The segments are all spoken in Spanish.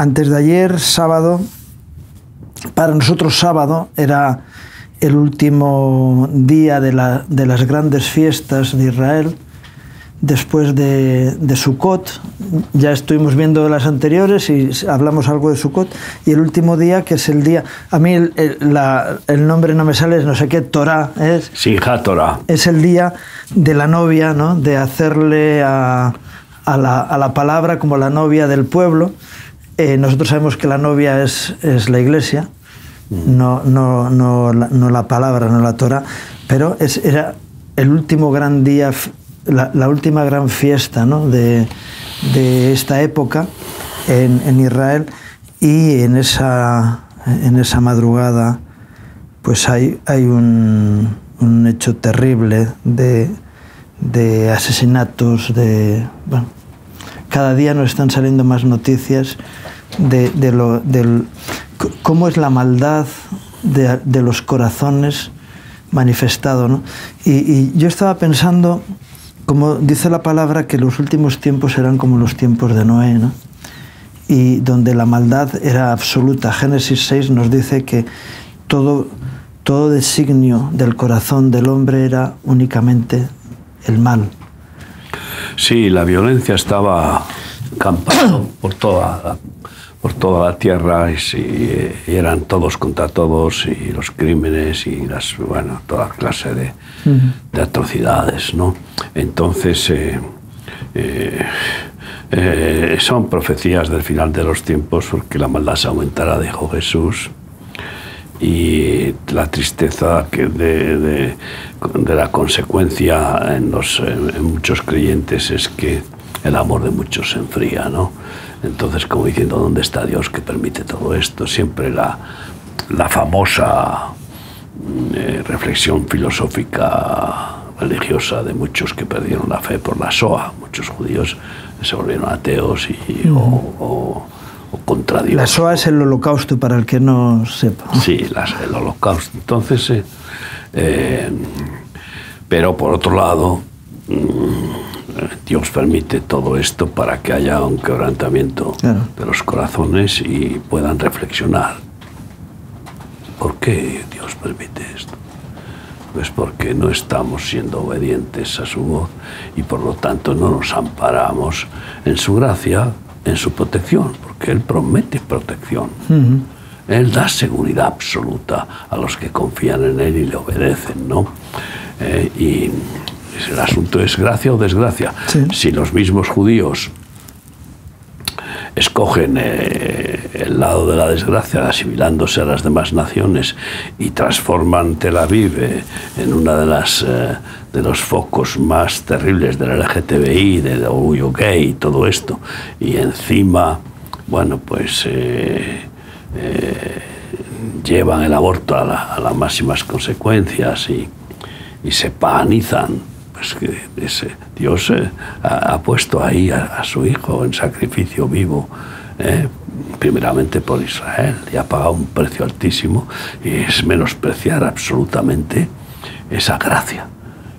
antes de ayer, sábado, para nosotros sábado era el último día de, la, de las grandes fiestas de Israel, después de, de Sukkot. Ya estuvimos viendo las anteriores y hablamos algo de Sukkot. Y el último día, que es el día. A mí el, el, la, el nombre no me sale, no sé qué, Torah es. Simchat Torah. Es el día de la novia, ¿no? De hacerle a, a, la, a la palabra como la novia del pueblo. Eh, nosotros sabemos que la novia es, es la iglesia, no, no, no, la, no la palabra, no la Torah, pero es, era el último gran día la, la, última gran fiesta ¿no? de, de, esta época en, en, Israel y en esa, en esa madrugada pues hay, hay un, un hecho terrible de, de asesinatos, de... Bueno, cada día nos están saliendo más noticias de, lo, cómo es la maldad de, los corazones manifestado. ¿no? Y, yo estaba pensando como dice la palabra, que los últimos tiempos serán como los tiempos de Noé, ¿no? y donde la maldad era absoluta. Génesis 6 nos dice que todo, todo designio del corazón del hombre era únicamente el mal. Sí, la violencia estaba campando por toda por toda la tierra y, y, y, eran todos contra todos y los crímenes y las bueno toda clase de, uh -huh. de atrocidades no entonces eh, eh, eh, son profecías del final de los tiempos porque la maldad se aumentará dijo Jesús y la tristeza que de, de, de la consecuencia en, los, en, muchos creyentes es que el amor de muchos se enfría no entonces, como diciendo, ¿dónde está Dios que permite todo esto? Siempre la, la famosa eh, reflexión filosófica religiosa de muchos que perdieron la fe por la SOA, muchos judíos se volvieron ateos y, mm. o, o, o, contra Dios. La SOA es el holocausto, para el que no sepa. Sí, las, el holocausto. Entonces, eh, eh, pero por otro lado, mmm, Dios permite todo esto para que haya un quebrantamiento claro. de los corazones y puedan reflexionar. ¿Por qué Dios permite esto? Pues porque no estamos siendo obedientes a su voz y por lo tanto no nos amparamos en su gracia, en su protección, porque Él promete protección. Uh -huh. Él da seguridad absoluta a los que confían en Él y le obedecen, ¿no? Eh, y el asunto es gracia o desgracia. Sí. Si los mismos judíos escogen eh, el lado de la desgracia, asimilándose a las demás naciones y transforman Tel Aviv eh, en una de las eh, de los focos más terribles del LGTBI, del orgullo gay y todo esto, y encima, bueno, pues eh, eh, llevan el aborto a, la, a, las máximas consecuencias y, se paganizan pues que ese Dios eh, ha, puesto ahí a, a, su hijo en sacrificio vivo, primeramente por Israel, y ha pagado un precio altísimo, y es menospreciar absolutamente esa gracia.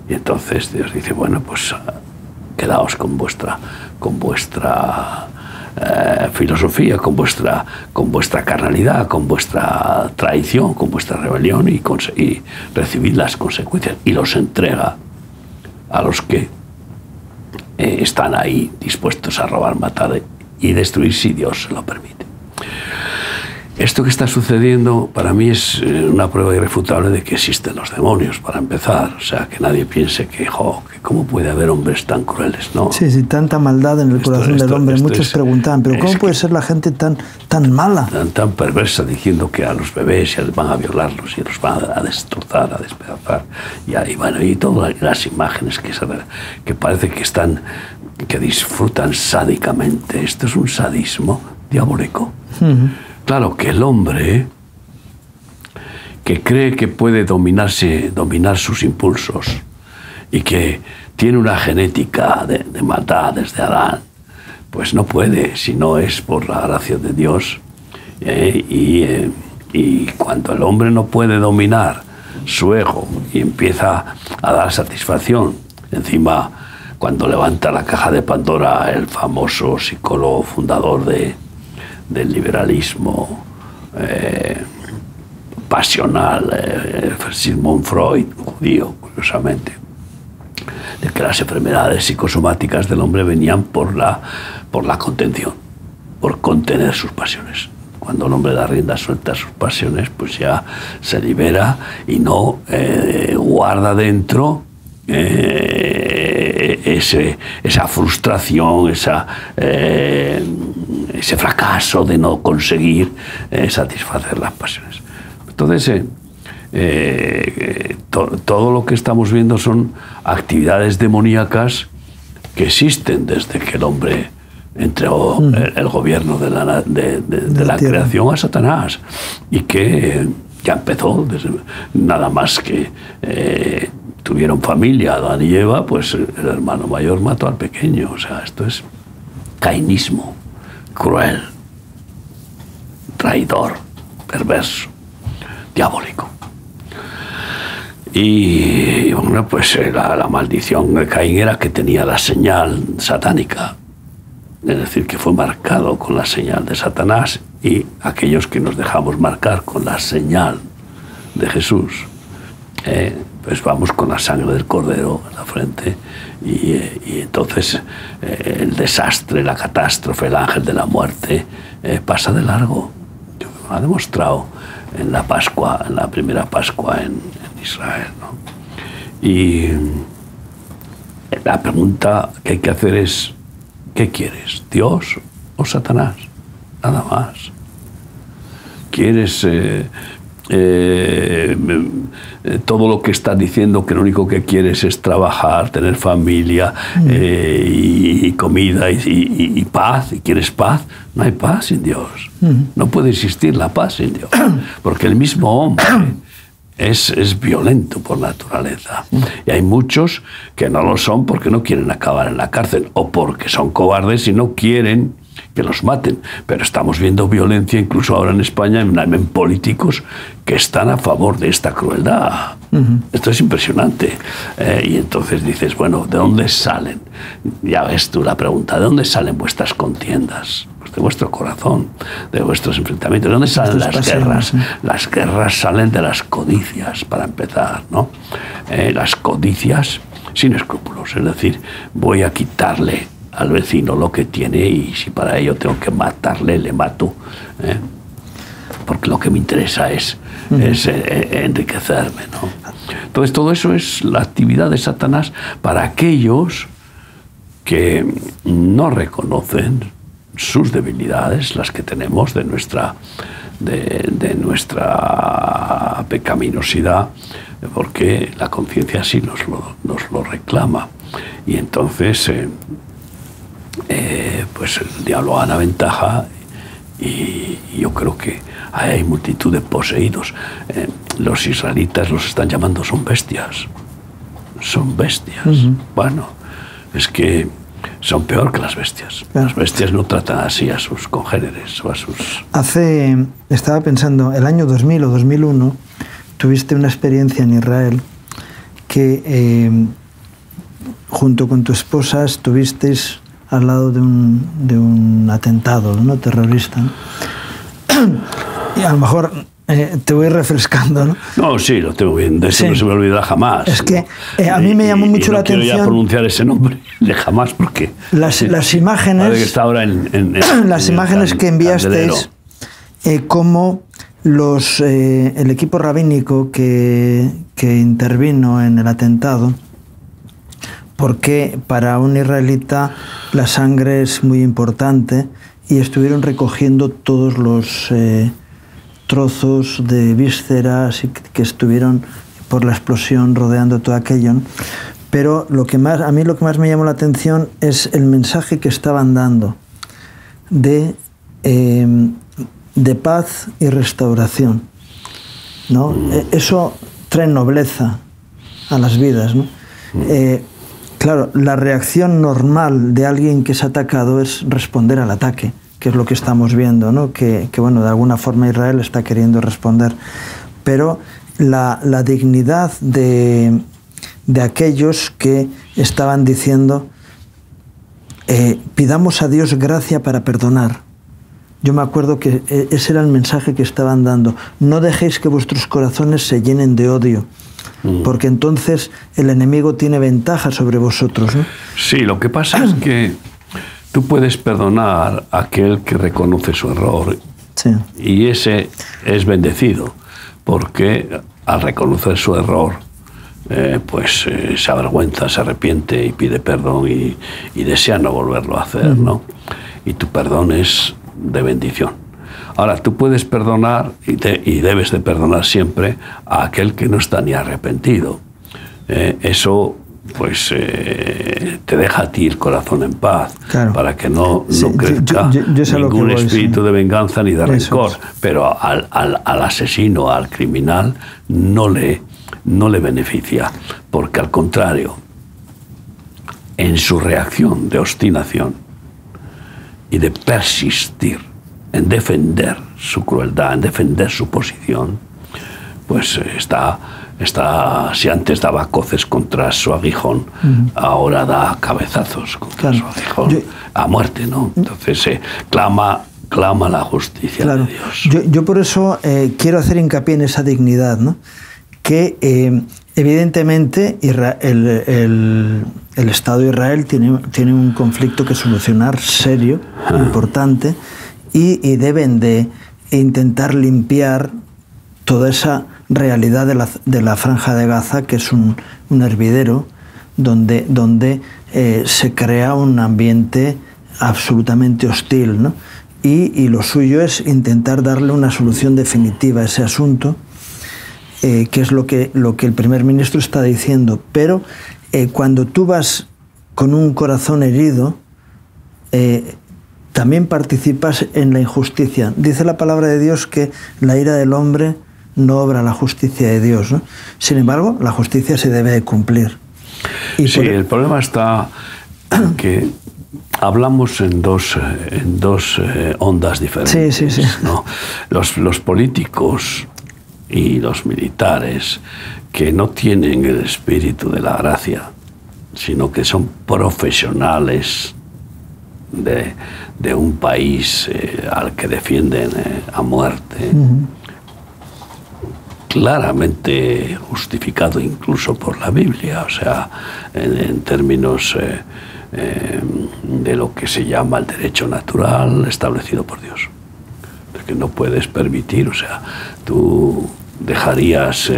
Y entonces Dios dice, bueno, pues quedaos con vuestra, con vuestra eh, filosofía, con vuestra, con vuestra carnalidad, con vuestra traición, con vuestra rebelión y, y recibid las consecuencias y los entrega a los que eh, están ahí dispuestos a robar, matar y destruir si Dios se lo permite. Esto que está sucediendo para mí es eh, una prueba irrefutable de que existen los demonios, para empezar. O sea, que nadie piense que, jo, que cómo puede haber hombres tan crueles, ¿no? Sí, sí, tanta maldad en el esto, corazón esto, del hombre. Muchos es, preguntan, pero ¿cómo puede ser la gente tan, tan mala? Tan, tan perversa, diciendo que a los bebés van a violarlos y los van a destrozar, a despedazar. Y, y bueno, y todas las imágenes que, que parece que están, que disfrutan sádicamente. Esto es un sadismo diabólico. Uh -huh Claro que el hombre que cree que puede dominarse, dominar sus impulsos y que tiene una genética de, de desde Adán, pues no puede si no es por la gracia de Dios. Eh, eh, y cuando el hombre no puede dominar su ego y empieza a dar satisfacción, encima cuando levanta la caja de Pandora el famoso psicólogo fundador de, del liberalismo eh, pasional, eh, Sigmund Freud, judío, curiosamente, de que las enfermedades psicosomáticas del hombre venían por la, por la contención, por contener sus pasiones. Cuando el hombre da rienda suelta a sus pasiones, pues ya se libera y no eh, guarda dentro esa frustración, esa, ese fracaso de no conseguir satisfacer las pasiones. Entonces, todo lo que estamos viendo son actividades demoníacas que existen desde que el hombre entregó mm. el, gobierno de la, de, la, creación a Satanás y que ya empezó desde, nada más que eh, tuvieron familia Adán y Eva pues el hermano mayor mató al pequeño o sea esto es cainismo cruel traidor perverso diabólico. Y bueno, pues eh, la, la maldición de Caín era que tenía la señal satánica. Es decir, que fue marcado con la señal de Satanás y aquellos que nos dejamos marcar con la señal de Jesús, eh, pues vamos con la sangre del cordero en la frente y, eh, entonces eh, el desastre, la catástrofe, el ángel de la muerte pasa de largo. Ha demostrado en la Pascua, en la primera Pascua en, Israel. ¿no? Y la pregunta que hay que hacer es, ¿Qué quieres? ¿Dios o Satanás? Nada más. ¿Quieres eh, eh, todo lo que estás diciendo que lo único que quieres es trabajar, tener familia mm. eh, y, comida y, paz? ¿Y quieres paz? No hay paz sin Dios. Mm. No puede existir la paz sin Dios. Porque el mismo hombre es, es, violento por naturaleza. Y hay muchos que no lo son porque no quieren acabar en la cárcel o porque son cobardes y no quieren que los maten. Pero estamos viendo violencia incluso ahora en España en, políticos que están a favor de esta crueldad. Esto es impresionante. Eh, y entonces dices, bueno, ¿de dónde salen? Ya ves tú la pregunta, ¿de dónde salen vuestras contiendas? de vuestro corazón, de vuestros enfrentamientos. ¿De dónde salen las guerras? Las guerras salen de las codicias, para empezar, ¿no? Eh, las codicias sin escrúpulos, es decir, voy a quitarle al vecino lo que tiene y si para ello tengo que matarle, le mato. ¿eh? Porque lo que me interesa es, es eh, enriquecerme. ¿no? Entonces todo eso es la actividad de Satanás para aquellos que no reconocen sus debilidades, las que tenemos de nuestra, de, nuestra pecaminosidad, porque la conciencia así nos lo, nos lo, reclama. Y entonces, eh, eh, pues el diablo gana ventaja y, yo creo que hay multitud de poseídos. Eh, los israelitas los están llamando son bestias. Son bestias. Bueno, es que son peor que las bestias. Las bestias no tratan así a sus congéneres o a sus... Hace, estaba pensando, el año 2000 o 2001, tuviste una experiencia en Israel que eh, junto con tu esposa estuvisteis al lado de un, de un atentado ¿no? terrorista. Y a lo mejor eh, te voy refrescando, ¿no? No, sí, lo tengo bien. De eso no se me olvidará jamás. Es que eh, a mí me llamó mucho no la atención. No quiero ya pronunciar ese nombre de jamás porque. Las, las imágenes. Que está ahora en, las imágenes que enviasteis, eh, como los, eh, el equipo rabínico que, que intervino en el atentado, porque para un israelita la sangre es muy importante y estuvieron recogiendo todos los trozos de vísceras que estuvieron por la explosión rodeando todo aquello. Pero lo que más, a mí lo que más me llamó la atención es el mensaje que estaban dando de, eh, de paz y restauración. ¿no? E, eso trae nobleza a las vidas. ¿no? Eh, claro, la reacción normal de alguien que es atacado es responder al ataque que es lo que estamos viendo, ¿no? que, bueno, de alguna forma Israel está queriendo responder. Pero la, dignidad de, aquellos que estaban diciendo, eh, pidamos a Dios gracia para perdonar, yo me acuerdo que eh, ese era el mensaje que estaban dando. No dejéis que vuestros corazones se llenen de odio, mm. porque entonces el enemigo tiene ventaja sobre vosotros. ¿no? Sí, lo que pasa es que tú puedes perdonar a aquel que reconoce su error y ese es bendecido, porque al reconocer su error, eh, pues eh, se avergüenza, se arrepiente y pide perdón y, desea no volverlo a hacer, ¿no? Y tu perdón es de bendición. Ahora, tú puedes perdonar y, y, debes de perdonar siempre a aquel que no está ni arrepentido. Eh, eso pues eh, te deja a ti el corazón en paz para que no, no crezca ningún espíritu de venganza ni de rencor. Pero al, al, asesino, al criminal, no le, no le beneficia, porque al contrario, en su reacción de obstinación y de persistir en defender su crueldad, en defender su posición, pues eh, está Está, si antes daba coces contra su aguijón, ahora da cabezazos contra su aguijón a muerte, ¿no? Entonces se clama, clama la justicia de Dios. Yo, por eso eh, quiero hacer hincapié en esa dignidad, ¿no? Que eh, evidentemente el, Estado de Israel tiene, tiene un conflicto que solucionar serio, importante, y, deben de intentar limpiar toda esa realidad de la, de la franja de Gaza, que es un, un hervidero donde, donde eh, se crea un ambiente absolutamente hostil. ¿no? Y, y, lo suyo es intentar darle una solución definitiva a ese asunto, eh, que es lo que, lo que el primer ministro está diciendo. Pero eh, cuando tú vas con un corazón herido, también participas en la injusticia. Dice la palabra de Dios que la ira del hombre no obra la justicia de Dios. ¿no? Sin embargo, la justicia se debe de cumplir. Y sí, el problema está en que hablamos en dos, en dos eh, ondas diferentes. Sí, sí, sí. ¿no? Los, los políticos y los militares que no tienen el espíritu de la gracia, sino que son profesionales de, de un país eh, al que defienden eh, a muerte claramente justificado incluso por la Biblia, o sea, en, términos eh, eh, de lo que se llama el derecho natural establecido por Dios. que no puedes permitir, o sea, tú dejarías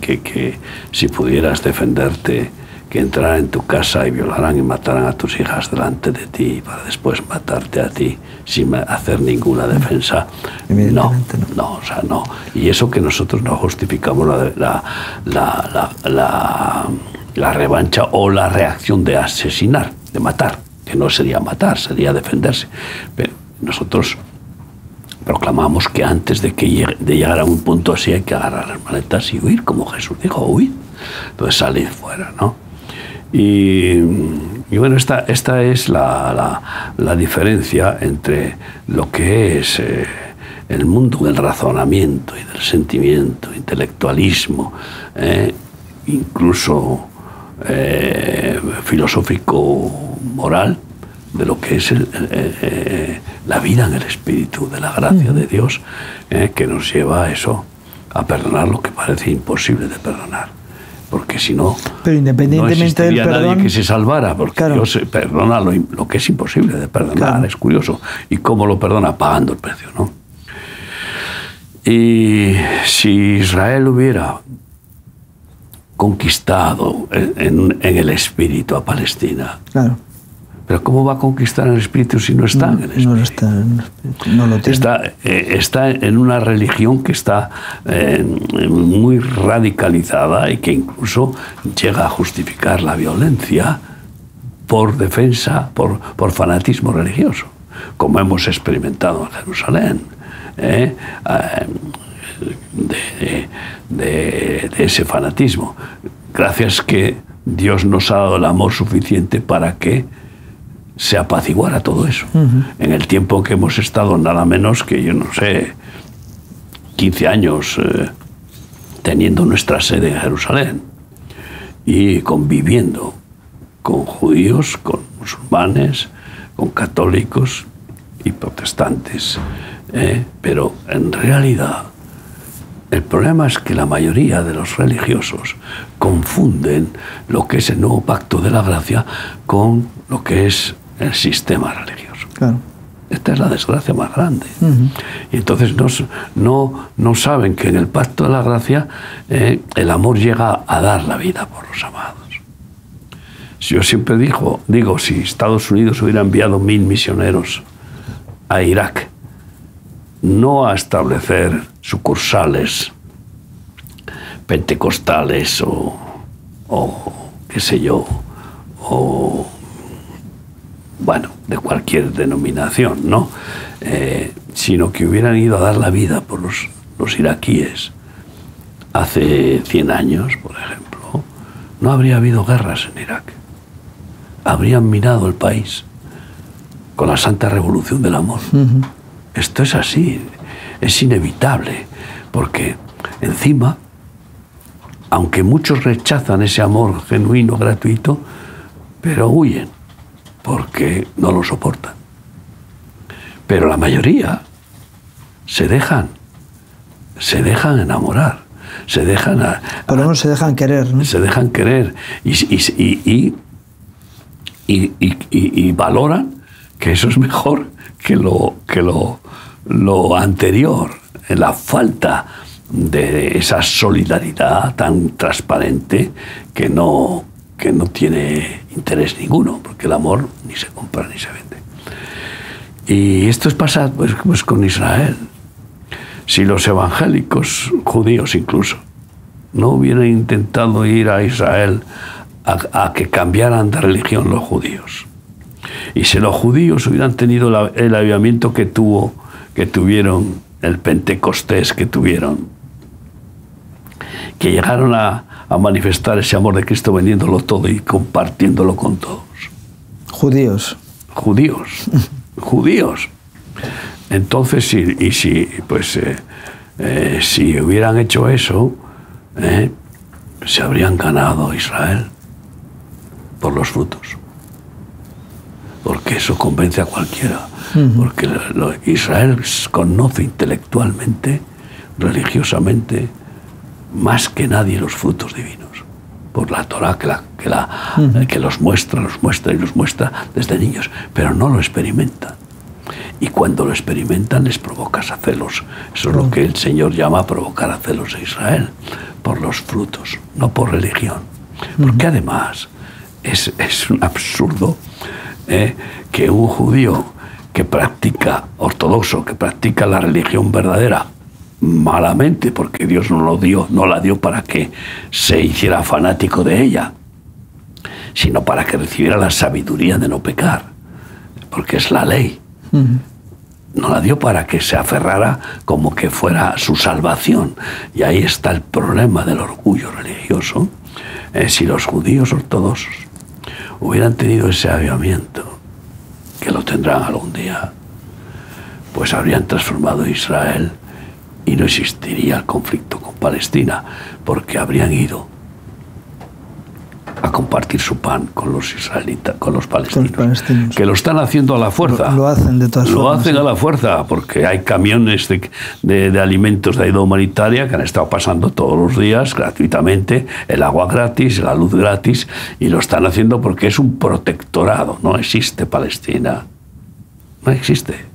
que, que si pudieras defenderte, que entraran en tu casa y violaran y mataran a tus hijas delante de ti para después matarte a ti sin hacer ninguna defensa. No, no, o sea, no. Y eso que nosotros no justificamos la, la, la, la, revancha o la reacción de asesinar, de matar, que no sería matar, sería defenderse. Pero nosotros proclamamos que antes de, que de llegar a un punto así hay que agarrar las maletas y huir, como Jesús dijo, huir. Entonces salir fuera, ¿no? Y, bueno, esta, esta es la, la, diferencia entre lo que es eh, el mundo del razonamiento y del sentimiento, intelectualismo, eh, incluso eh, filosófico moral, de lo que es la vida en el espíritu, de la gracia de Dios, que nos lleva a eso, a perdonar lo que parece imposible de perdonar porque si no, pero independientemente del perdón, nadie que se salvara, porque Dios perdona lo, que es imposible de perdonar, es curioso. ¿Y cómo lo perdona? Pagando el precio, ¿no? Y si Israel hubiera conquistado en, en el espíritu a Palestina, claro pero ¿cómo va a conquistar el espíritu si no está en el espíritu? No, está, no lo tiene. Está, eh, está, en una religión que está eh, muy radicalizada y que incluso llega a justificar la violencia por defensa, por, por fanatismo religioso, como hemos experimentado en Jerusalén. ¿eh? De, de, de ese fanatismo. Gracias que Dios nos ha dado el amor suficiente para que se apaciguara todo eso. En el tiempo que hemos estado nada menos que, yo no sé, 15 años eh, teniendo nuestra sede en Jerusalén y conviviendo con judíos, con musulmanes, con católicos y protestantes. ¿eh? Pero en realidad el problema es que la mayoría de los religiosos confunden lo que es el nuevo pacto de la gracia con lo que es el sistema religioso. Esta es la desgracia más grande. Y entonces no, no, no, saben que en el pacto de la gracia eh, el amor llega a dar la vida por los amados. Si yo siempre digo, digo, si Estados Unidos hubiera enviado mil misioneros a Irak, no a establecer sucursales pentecostales o, o qué sé yo, o bueno, de cualquier denominación, ¿no? Eh, sino que hubieran ido a dar la vida por los, los iraquíes hace 100 años, por ejemplo, no habría habido guerras en Irak. Habrían minado el país con la santa revolución del amor. Esto es así, es inevitable, porque encima, aunque muchos rechazan ese amor genuino, gratuito, pero huyen porque no lo soportan. Pero la mayoría se dejan, se dejan enamorar, se dejan... A, Por lo menos se dejan querer, ¿no? Se dejan querer y, y, y, valoran que eso es mejor que lo, que lo, lo anterior, la falta de esa solidaridad tan transparente que no, que no tiene interés ninguno, porque el amor ni se compra ni se vende. Y esto es pasar pues, pues, con Israel. Si los evangélicos, judíos incluso, no hubieran intentado ir a Israel a, que cambiaran de religión los judíos, y si los judíos hubieran tenido el avivamiento que tuvo, que tuvieron, el Pentecostés que tuvieron, que llegaron a, a manifestar ese amor de Cristo vendiéndolo todo y compartiéndolo con todos. Judíos. Judíos. judíos. Entonces, y si, pues, eh, eh, si hubieran hecho eso, eh, se habrían ganado Israel por los frutos. Porque eso convence a cualquiera. Porque Israel conoce intelectualmente, religiosamente, más que nadie los frutos divinos. Por la Torah que, la, que, la, que los muestra, los muestra y los muestra desde niños, pero no lo experimentan. Y cuando lo experimentan les provocas a celos. Eso es lo que el Señor llama provocar a celos a Israel, por los frutos, no por religión. Porque además es, es un absurdo ¿eh? que un judío que practica, ortodoxo, que practica la religión verdadera, malamente, porque Dios no lo dio, no la dio para que se hiciera fanático de ella, sino para que recibiera la sabiduría de no pecar, porque es la ley. No la dio para que se aferrara como que fuera su salvación. Y ahí está el problema del orgullo religioso. Eh, si los judíos ortodoxos hubieran tenido ese avivamiento, que lo tendrán algún día, pues habrían transformado Israel y no existiría el conflicto con Palestina, porque habrían ido a compartir su pan con los israelitas, con los palestinos, que lo están haciendo a la fuerza. Lo, hacen de todas Lo hacen a la fuerza, porque hay camiones de, de, alimentos de ayuda humanitaria que han estado pasando todos los días gratuitamente, el agua gratis, la luz gratis, y lo están haciendo porque es un protectorado, no existe Palestina. No existe.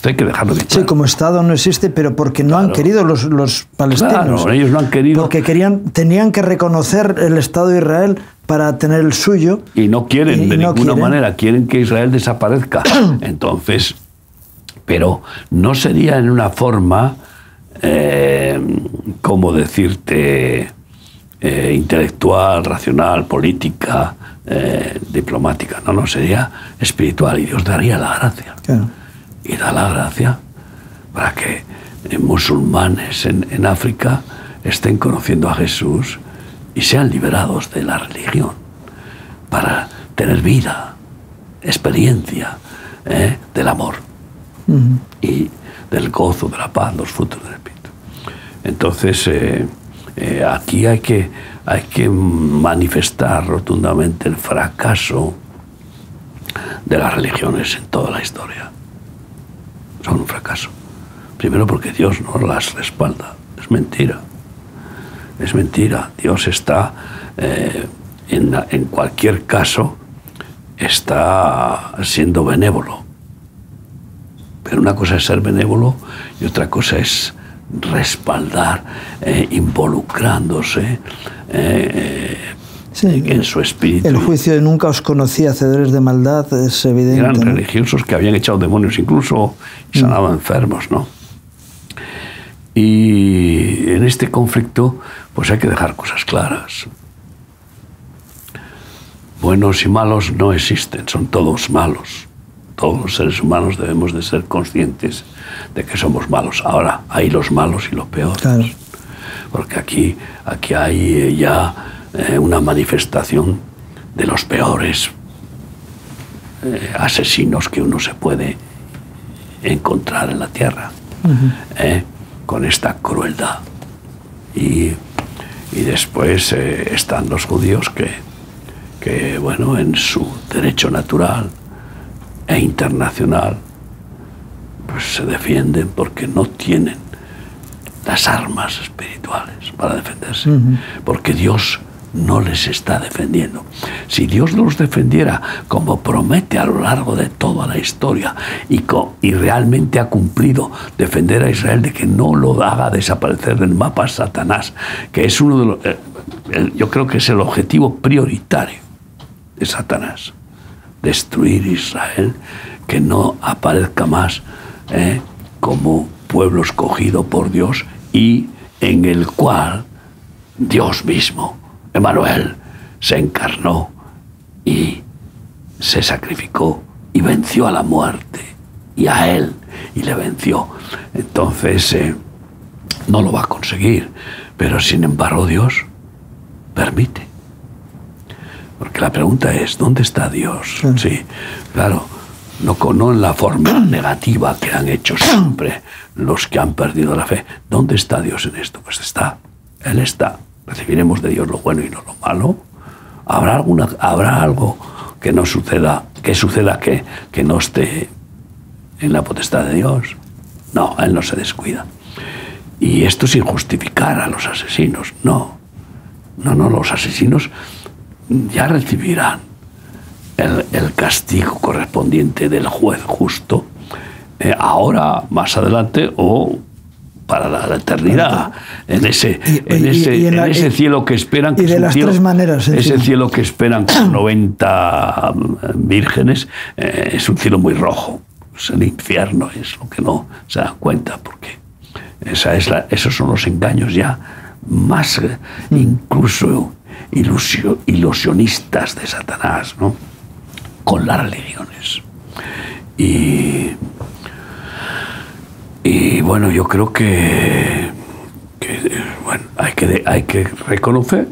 Esto hay que dejarlo de Sí, como Estado no existe, pero porque no han querido los, los palestinos. Claro, ellos no han querido. Porque querían, tenían que reconocer el Estado de Israel para tener el suyo. Y no quieren, de ninguna manera, quieren que Israel desaparezca. Entonces, pero no sería en una forma, eh, como decirte, eh, intelectual, racional, política, eh, diplomática. No, no, sería espiritual y Dios daría la gracia. Claro y da la gracia para que musulmanes en, África estén conociendo a Jesús y sean liberados de la religión para tener vida, experiencia ¿eh? del amor y del gozo, de la paz, los frutos del Espíritu. Entonces, eh, eh, aquí hay que, hay que manifestar rotundamente el fracaso de las religiones en toda la historia son un fracaso. Primero porque Dios no las respalda. Es mentira. Es mentira. Dios está, eh, en, en cualquier caso, está siendo benévolo. Pero una cosa es ser benévolo y otra cosa es respaldar, eh, involucrándose eh, en su espíritu. El juicio de nunca os conocí hacedores de maldad es evidente. Eran religiosos que habían echado demonios incluso y mm. sanaban enfermos, ¿no? Y en este conflicto, pues hay que dejar cosas claras. Buenos y malos no existen, son todos malos. Todos los seres humanos debemos de ser conscientes de que somos malos. Ahora, hay los malos y los peores. Porque aquí, aquí hay ya eh, una manifestación de los peores eh, asesinos que uno se puede encontrar en la tierra con esta crueldad. Y, y después eh, están los judíos que, que, bueno, en su derecho natural e internacional, pues se defienden porque no tienen las armas espirituales para defenderse. Porque Dios no les está defendiendo. Si Dios los defendiera como promete a lo largo de toda la historia y, realmente ha cumplido defender a Israel de que no lo haga desaparecer del mapa Satanás, que es uno de los... Eh, yo creo que es el objetivo prioritario de Satanás, destruir Israel, que no aparezca más eh, como pueblo escogido por Dios y en el cual Dios mismo Emanuel se encarnó y se sacrificó y venció a la muerte y a él y le venció. Entonces eh, no lo va a conseguir, pero sin embargo Dios permite. Porque la pregunta es, ¿dónde está Dios? Sí, claro, no, no en la forma negativa que han hecho siempre los que han perdido la fe. ¿Dónde está Dios en esto? Pues está, Él está recibiremos de Dios lo bueno y no lo malo. ¿Habrá, alguna, habrá algo que no suceda, que suceda que, que no esté en la potestad de Dios? No, Él no se descuida. Y esto sin justificar a los asesinos, no. No, no, los asesinos ya recibirán el, castigo correspondiente del juez justo, eh, ahora, más adelante, o para la, eternidad, en ese, en ese, en ese cielo que esperan. Que y de las tres maneras. Ese cielo que esperan con 90 vírgenes eh, es un cielo muy rojo. Es el infierno, es lo que no se dan cuenta, porque esa es la, esos son los engaños ya más mm. incluso ilusionistas de Satanás, ¿no? Con las religiones. Y y bueno, yo creo que, bueno, hay, que hay que reconocer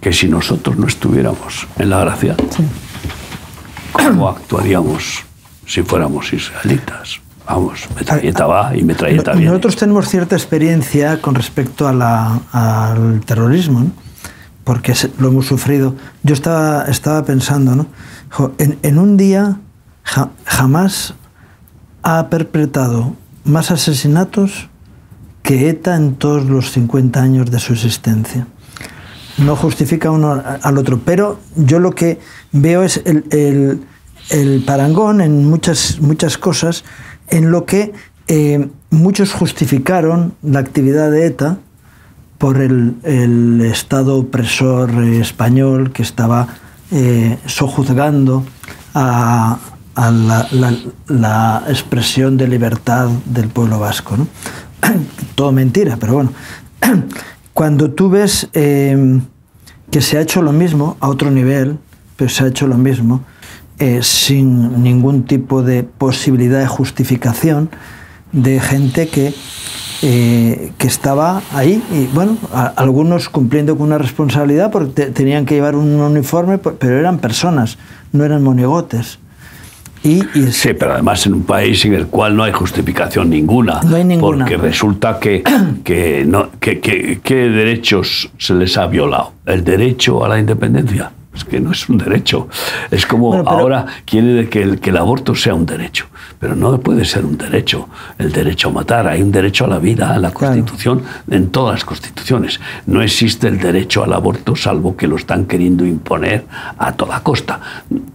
que si nosotros no estuviéramos en la gracia, ¿cómo actuaríamos si fuéramos israelitas? Vamos, metralleta va y metralleta viene. Nosotros tenemos cierta experiencia con respecto a la, al terrorismo, porque lo hemos sufrido. Yo estaba, estaba pensando, ¿no? En, en un día jamás ha perpetrado más asesinatos que ETA en todos los 50 años de su existencia. No justifica uno al otro, pero yo lo que veo es el, parangón en muchas, muchas cosas en lo que eh, muchos justificaron la actividad de ETA por el, Estado opresor español que estaba eh, sojuzgando a, a la, expresión de libertad del pueblo vasco. ¿no? Todo mentira, pero bueno. Cuando tú ves em, que se ha hecho lo mismo a otro nivel, pero se ha hecho lo mismo, eh, sin ningún tipo de posibilidad de justificación de gente que, eh, que estaba ahí y bueno, algunos cumpliendo con una responsabilidad porque tenían que llevar un uniforme, pero eran personas, no eran monigotes. Y, sí, pero además en un país en el cual no hay justificación ninguna. No hay ninguna. Porque resulta que, que, no, que, que, ¿qué derechos se les ha violado? ¿El derecho a la independencia? Es que no es un derecho. Es como ahora quiere que el, que el aborto sea un derecho. Pero no puede ser un derecho el derecho a matar. Hay un derecho a la vida en la Constitución, en todas las constituciones. No existe el derecho al aborto salvo que lo están queriendo imponer a toda costa.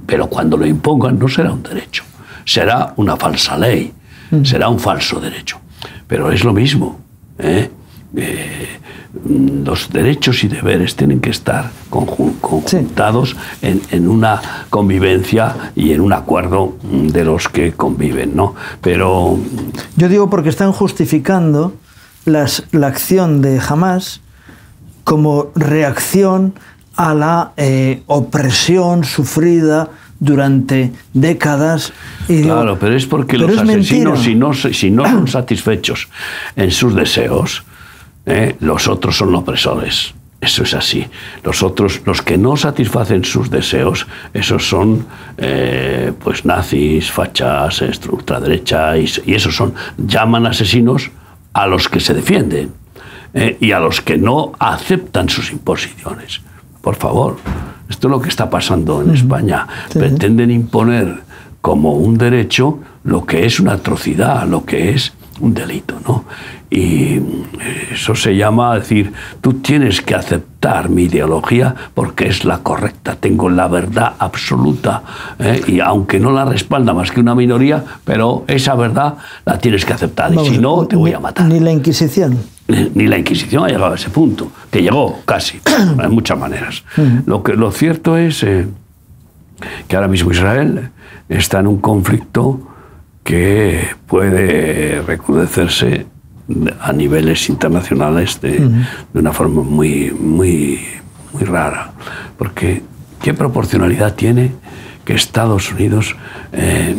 Pero cuando lo impongan no será un derecho, será una falsa ley, mm. será un falso derecho. Pero es lo mismo. ¿eh? Eh, los derechos y deberes tienen que estar conjuntados en, una convivencia y en un acuerdo de los que conviven, ¿no? Pero... Yo digo porque están justificando las, la acción de Hamas como reacción a la eh, opresión sufrida durante décadas. Y claro, pero es porque los asesinos, si no, si no son satisfechos en sus deseos, ¿eh? los otros son opresores. Eso es así. Los otros, los que no satisfacen sus deseos, esos son eh, pues nazis, fachas, ultraderecha, y, y, esos son, llaman asesinos a los que se defienden ¿eh? y a los que no aceptan sus imposiciones. Por favor, esto es lo que está pasando en España. Pretenden imponer como un derecho lo que es una atrocidad, lo que es un delito, ¿no? Y eso se llama decir, tú tienes que aceptar mi ideología porque es la correcta, tengo la verdad absoluta, ¿eh? y aunque no la respalda más que una minoría, pero esa verdad la tienes que aceptar, y si no, te voy a matar. Ni la Inquisición. Ni, la Inquisición ha llegado a ese punto, que llegó casi, de muchas maneras. lo, que, lo cierto es eh, que ahora mismo Israel está en un conflicto que puede recrudecerse a niveles internacionales de, una forma muy, muy, muy rara. Porque, ¿qué proporcionalidad tiene que Estados Unidos eh,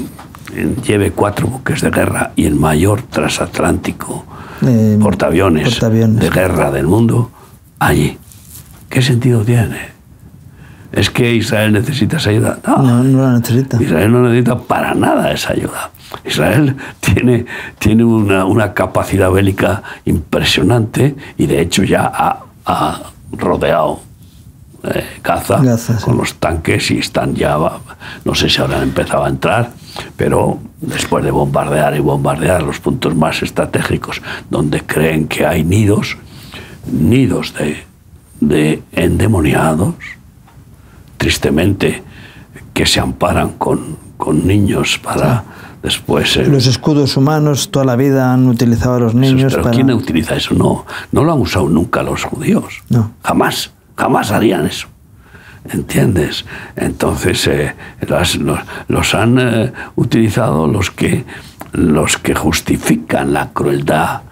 lleve cuatro buques de guerra y el mayor transatlántico eh, portaaviones, de guerra del mundo allí? ¿Qué sentido tiene? ¿Es que Israel necesita esa ayuda? No, no, no la necesita. Israel no necesita para nada esa ayuda. Israel tiene, tiene una, capacidad bélica impresionante y de hecho ya ha, rodeado eh, Gaza, con los tanques y están ya, no sé si habrán empezado a entrar, pero después de bombardear y bombardear los puntos más estratégicos donde creen que hay nidos, nidos de, de endemoniados, tristemente, que se amparan con, con niños para... Después, eh, los escudos humanos toda la vida han utilizado a los niños. pero ¿quién utiliza eso? No, no lo han usado nunca los judíos. No. Jamás, jamás harían eso. ¿Entiendes? Entonces eh, los, han eh, utilizado los que, los que justifican la crueldad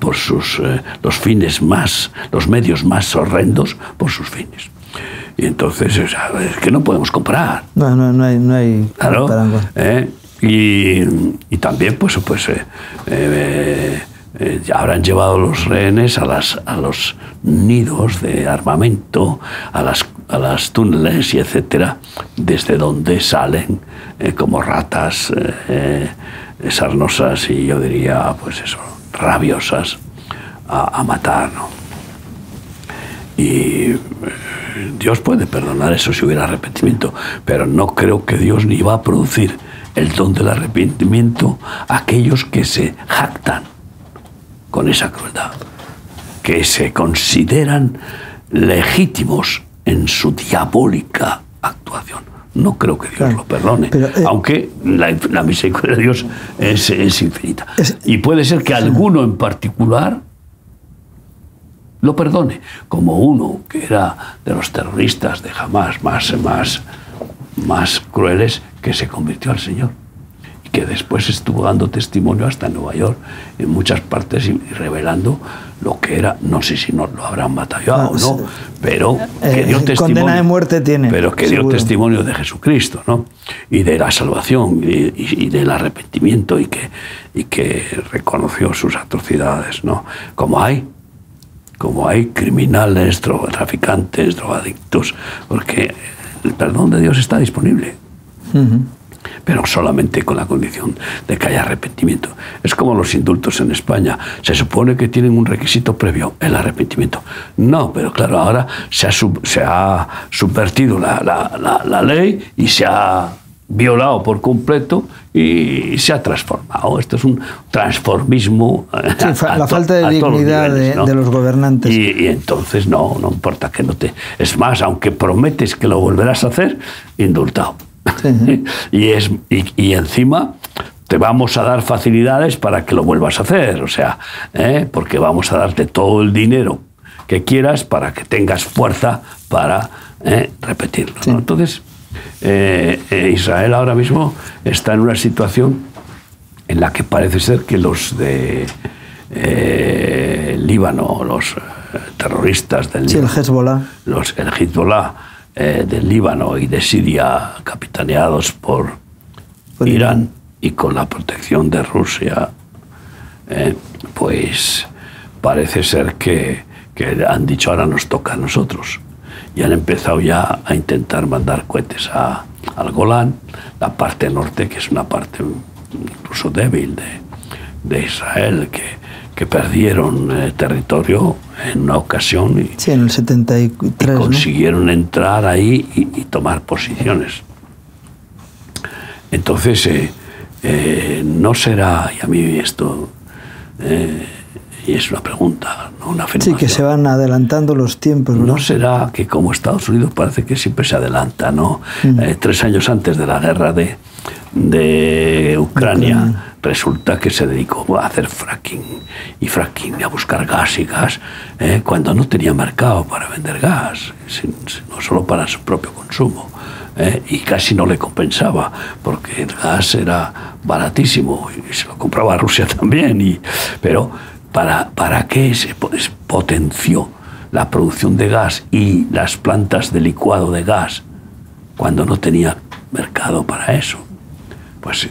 por sus los fines más, los medios más horrendos por sus fines. Y entonces es, que no podemos comprar. No, no, no hay, no hay claro, y, también, pues, pues eh, eh, eh, habrán llevado los rehenes a, las, a los nidos de armamento, a las, a las túneles y etcétera, desde donde salen como ratas sarnosas y yo diría, pues eso, rabiosas a, a matar, ¿no? Y Dios puede perdonar eso si hubiera arrepentimiento, pero no creo que Dios ni va a producir el don del arrepentimiento a aquellos que se jactan con esa crueldad, que se consideran legítimos en su diabólica actuación. No creo que Dios lo perdone, eh, aunque la, misericordia de Dios es, infinita. y puede ser que alguno en particular lo perdone, como uno que era de los terroristas de jamás más, más, más crueles que se convirtió al Señor y que después estuvo dando testimonio hasta en Nueva York, en muchas partes y revelando lo que era, no sé si no lo habrán matado ah, o no, pero eh, que dio testimonio. de muerte tiene. Pero que dio testimonio de Jesucristo, ¿no? Y de la salvación y, del arrepentimiento y que, y que reconoció sus atrocidades, ¿no? Como hay como hay criminales, traficantes, drogadictos, porque el perdón de Dios está disponible. Pero solamente con la condición de que haya arrepentimiento. Es como los indultos en España. Se supone que tienen un requisito previo, el arrepentimiento. No, pero claro, ahora se ha, se ha subvertido la, la, la, ley y se ha violado por completo y se ha transformado. Esto es un transformismo. la falta de dignidad de, los gobernantes. Y, entonces no, no importa que no te. Es más, aunque prometes que lo volverás a hacer, indultado. y, es, y, encima te vamos a dar facilidades para que lo vuelvas a hacer, o sea, ¿eh? porque vamos a darte todo el dinero que quieras para que tengas fuerza para ¿eh? repetirlo. Entonces, eh, eh, Israel ahora mismo está en una situación en la que parece ser que los de eh, Líbano, los terroristas del sí, el Hezbollah, los, el Hezbollah del Líbano y de Siria, capitaneados por, Irán y con la protección de Rusia, pues parece ser que, que han dicho ahora nos toca a nosotros y han empezado ya a intentar mandar cohetes a, al Golán, la parte norte, que es una parte incluso débil de, de Israel, que, que perdieron eh, territorio en una ocasión y, sí, en el 73, consiguieron entrar ahí y, tomar posiciones. Entonces, eh, eh, no será, y a mí esto y es una pregunta, no una afirmación. Sí, que se van adelantando los tiempos. ¿no? será que como Estados Unidos parece que siempre se adelanta, ¿no? Mm. Eh, tres años antes de la guerra de, de Ucrania, resulta que se dedicó a hacer fracking y fracking, a buscar gas y gas, eh, cuando no tenía mercado para vender gas, no solo para su propio consumo. Eh, y casi no le compensaba, porque el gas era baratísimo y se lo compraba a Rusia también, y, pero ¿Para, para qué se potenció la producción de gas y las plantas de licuado de gas cuando no tenía mercado para eso? Pues,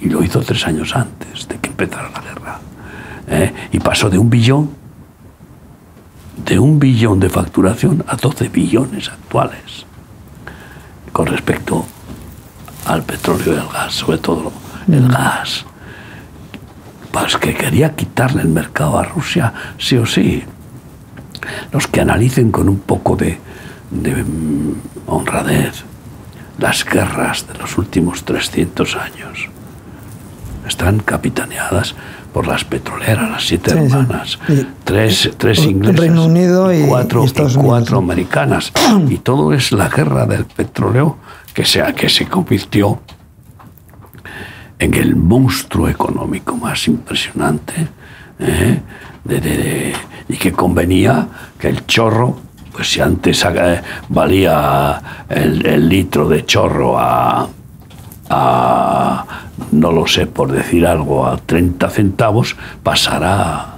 y lo hizo tres años antes de que empezara la guerra. ¿eh? Y pasó de un billón, de un billón de facturación a 12 billones actuales con respecto al petróleo y al gas, sobre todo el mm. gas pues que quería quitarle el mercado a Rusia, sí o sí. Los que analicen con un poco de, mm, honradez las guerras de los últimos 300 años están capitaneadas por las petroleras, las siete hermanas, tres, tres inglesas, Reino Unido y, cuatro, y cuatro americanas. y todo es la guerra del petróleo que se, que se convirtió en el monstruo económico más impresionante ¿eh? y que convenía que el chorro, pues si antes valía el, litro de chorro a, a, no lo sé, por decir algo, a 30 centavos, pasará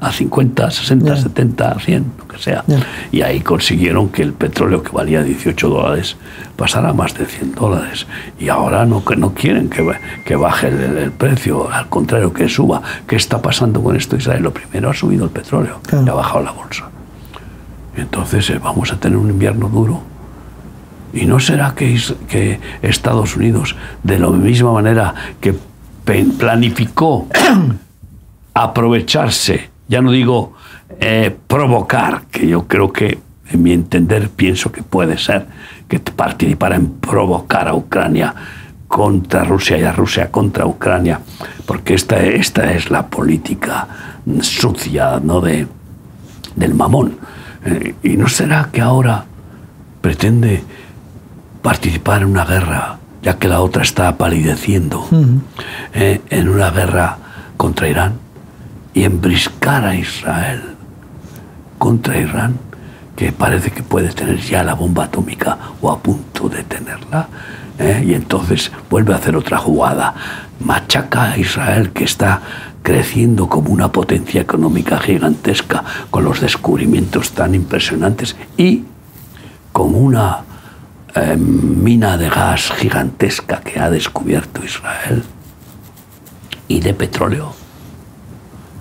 a 50, 60, 70, 100, lo que sea. Y ahí consiguieron que el petróleo que valía 18 dólares pasara a más de 100 dólares. Y ahora no, no quieren que, que baje el, precio, al contrario, que suba. ¿Qué está pasando con esto Israel? Lo primero ha subido el petróleo y ha bajado la bolsa. Entonces eh, vamos a tener un invierno duro. ¿Y no será que, que Estados Unidos, de la misma manera que planificó aprovecharse ya no digo eh, provocar, que yo creo que, en mi entender, pienso que puede ser que participara en provocar a Ucrania contra Rusia y a Rusia contra Ucrania, porque esta, esta es la política sucia ¿no? de, del mamón. Eh, ¿Y no será que ahora pretende participar en una guerra, ya que la otra está palideciendo, eh, en una guerra contra Irán? Y embriscar a Israel contra Irán, que parece que puede tener ya la bomba atómica o a punto de tenerla, ¿eh? y entonces vuelve a hacer otra jugada, machaca a Israel que está creciendo como una potencia económica gigantesca con los descubrimientos tan impresionantes y con una eh, mina de gas gigantesca que ha descubierto Israel y de petróleo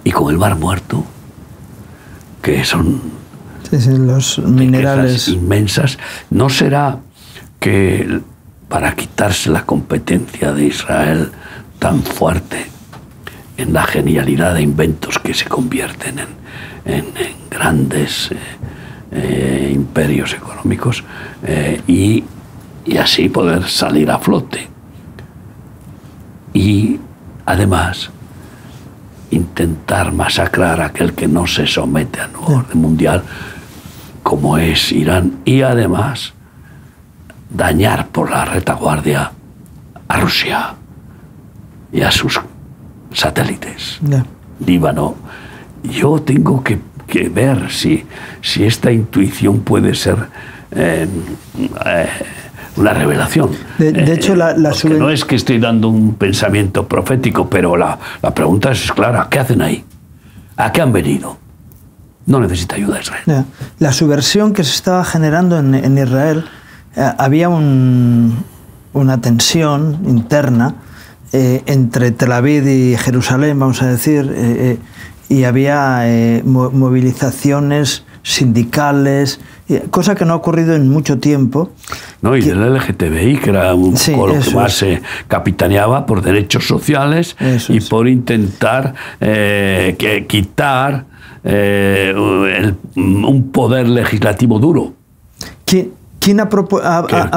y con el mar muerto, que son los minerales inmensas, ¿no será que para quitarse la competencia de Israel tan fuerte en la genialidad de inventos que se convierten en, grandes eh, eh, imperios económicos eh, y y así poder salir a flote. Y además intentar masacrar a aquel que no se somete a un orden mundial como es Irán y además dañar por la retaguardia a Rusia y a sus satélites. Líbano. Yo tengo que, ver si, si, esta intuición puede ser eh, eh, una revelación. De, hecho, la, eh, no es que estoy dando un pensamiento profético, pero la, la pregunta es clara. ¿Qué hacen ahí? ¿A qué han venido? No necesita ayuda Israel. La subversión que se estaba generando en, en Israel, había un, una tensión interna eh, entre Tel Aviv y Jerusalén, vamos a decir, eh, eh, y había movilizaciones sindicales, cosa que no ha ocurrido en mucho tiempo. No, y del LGTBI, que era un poco lo que más se capitaneaba por derechos sociales y por intentar que, quitar un poder legislativo duro. ¿Quién ha,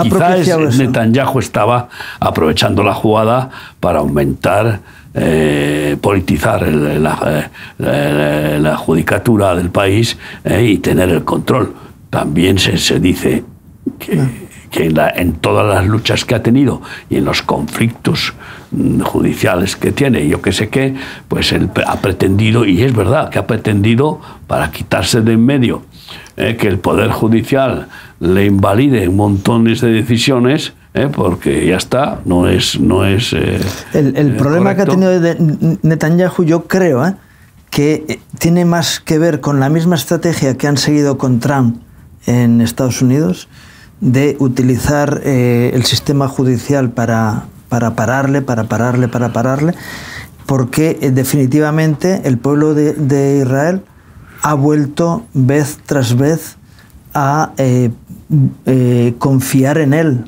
quizás Netanyahu estaba aprovechando la jugada para aumentar, eh, politizar la, la, judicatura del país eh, y tener el control. También se, se dice que, que en, en, todas las luchas que ha tenido y en los conflictos mm, judiciales que tiene, yo que sé qué, pues él ha pretendido, y es verdad que ha pretendido, para quitarse de en medio, eh, que el Poder Judicial le invalide montones de decisiones, ¿eh? porque ya está, no es... No es eh, el, el problema que ha tenido Netanyahu, yo creo, ¿eh? que tiene más que ver con la misma estrategia que han seguido con Trump en Estados Unidos, de utilizar el sistema judicial para, para pararle, para pararle, para pararle, porque definitivamente el pueblo de, de Israel ha vuelto vez tras vez a eh, eh, confiar en él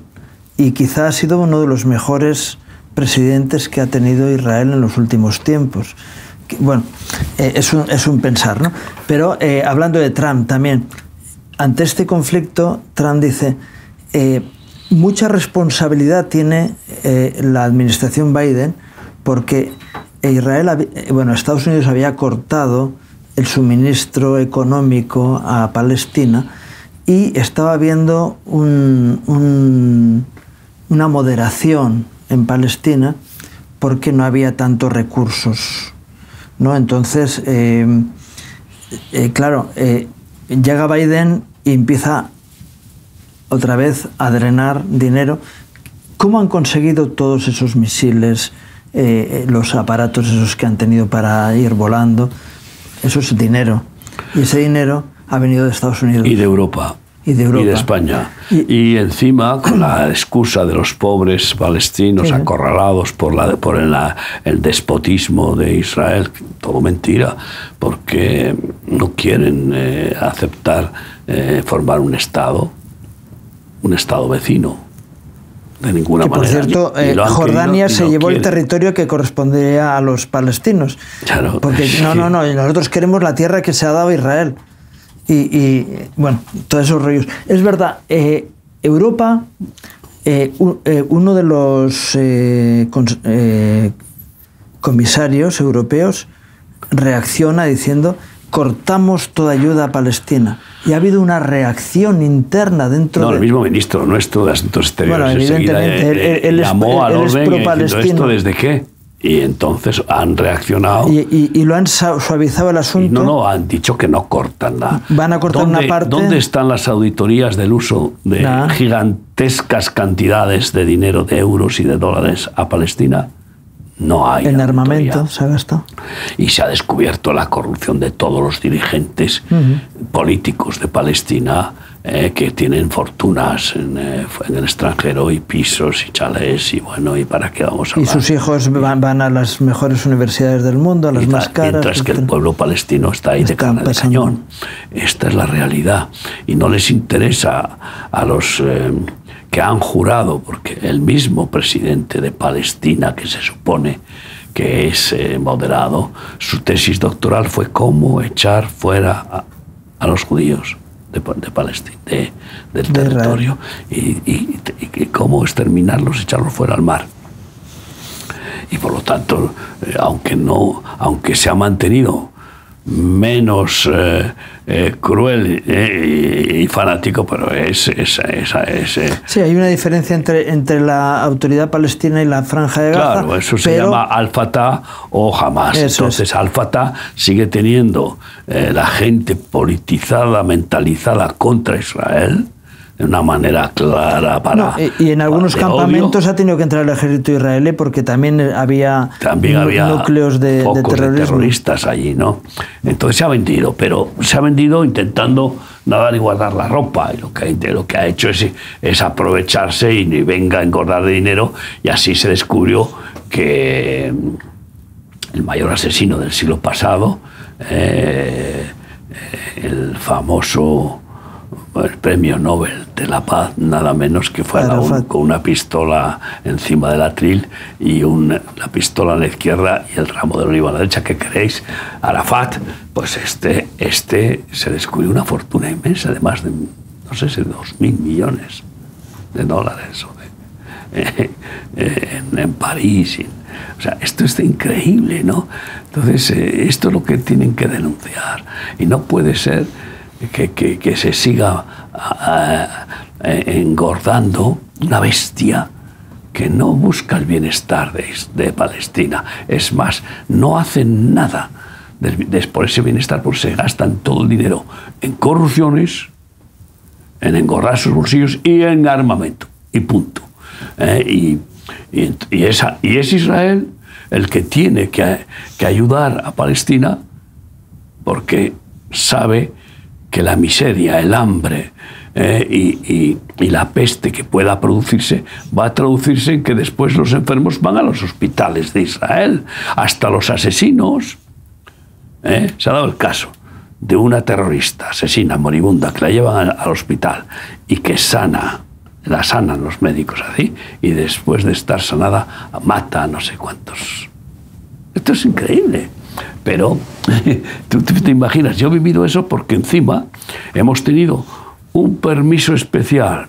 y quizá ha sido uno de los mejores presidentes que ha tenido Israel en los últimos tiempos. Bueno, eh, es, un, es, un, pensar, ¿no? Pero hablando de Trump también, ante este conflicto, Trump dice, mucha responsabilidad tiene la administración Biden porque Israel, bueno, Estados Unidos había cortado el suministro económico a Palestina y estaba habiendo una moderación en Palestina porque no había tantos recursos. ¿no? Entonces, eh, eh, claro, eh, llega Biden y empieza otra vez a drenar dinero. ¿Cómo han conseguido todos esos misiles, los aparatos esos que han tenido para ir volando? Eso es dinero. Y ese dinero ha venido de Estados Unidos. Y de Europa. Y de, Europa. Y de España. Y, encima, con la excusa de los pobres palestinos acorralados por, la, por el despotismo de Israel, todo mentira, porque no quieren eh, aceptar eh, formar un Estado, un Estado vecino de ninguna manera. Por cierto, eh, Jordania se llevó el territorio que correspondería a los palestinos. Claro. Porque no, no, no, nosotros queremos la tierra que se ha dado a Israel. Y, bueno, todos esos rollos. Es verdad, eh, Europa, eh, uno de los comisarios europeos reacciona diciendo cortamos toda ayuda a Palestina. Y ha habido una reacción interna dentro no, el mismo ministro nuestro de Asuntos Exteriores bueno, evidentemente, él, llamó al orden y esto desde qué. Y entonces han reaccionado. Y, lo han suavizado el asunto. no, no, han dicho que no cortan la. Van a cortar una parte. ¿Dónde están las auditorías del uso de gigantescas cantidades de dinero, de euros y de dólares a Palestina? no hay. En armamento se ha gastado. Y se ha descubierto la corrupción de todos los dirigentes políticos de Palestina eh, que tienen fortunas eh, en, el extranjero y pisos y chalés y bueno, ¿y para qué vamos a hablar? Y sus hijos van, a las mejores universidades del mundo, a las más caras. Mientras que el pueblo palestino está ahí de cara de cañón. Esta es la realidad. Y no les interesa a los... Eh, que han jurado, porque el mismo presidente de Palestina, que se supone que es eh, moderado, su tesis doctoral fue cómo echar fuera a, los judíos. De, de Palestina, de, del territorio, y, y, y, cómo exterminarlos, echarlos fuera al mar. Y por lo tanto, eh, aunque, no, aunque se ha mantenido menos eh, eh, cruel eh, y fanático, pero es... es, es, es sí, hay una diferencia entre, entre la autoridad palestina y la franja de Gaza. Claro, eso se llama Al-Fatah o Hamas. Eso Entonces es. Al-Fatah sigue teniendo eh, la gente politizada, mentalizada contra Israel de una manera clara para... No, y, y, en algunos campamentos odio. ha tenido que entrar el ejército israelí porque también había, también había núcleos de, terroristas allí, ¿no? Entonces se ha vendido, pero se ha vendido intentando nada ni guardar la ropa. Y lo que, lo que ha hecho es, es aprovecharse y ni venga a engordar de dinero. Y así se descubrió que el mayor asesino del siglo pasado, eh, el famoso el premio Nobel de la Paz, nada menos que fue Arafat. con una pistola encima del atril y un- la pistola a la izquierda y el ramo de olivo a la derecha. ¿Qué queréis? Arafat, pues este, este se descubrió una fortuna inmensa de más de, no sé si dos mil millones de dólares o de- eh, eh, en, en París. y- o sea, esto es increíble, ¿no? Entonces, eh, esto es lo que tienen que denunciar. Y no puede ser que, se siga ah, eh, engordando una bestia que no busca el bienestar de, de Palestina. Es más, no hacen nada por ese bienestar, porque se gastan todo el dinero en corrupciones, en engordar sus bolsillos y en armamento. Y punto. Eh, y, y es Israel el que tiene que, que ayudar a Palestina porque sabe que la miseria, el hambre eh, y, la peste que pueda producirse va a traducirse en que después los enfermos van a los hospitales de Israel, hasta los asesinos. ¿eh? Se ha dado el caso de una terrorista asesina moribunda que la llevan al, al hospital y que sana, la sanan los médicos así, y después de estar sanada mata a no sé cuántos. Esto es increíble. Pero tú te imaginas, yo he vivido eso porque encima hemos tenido un permiso especial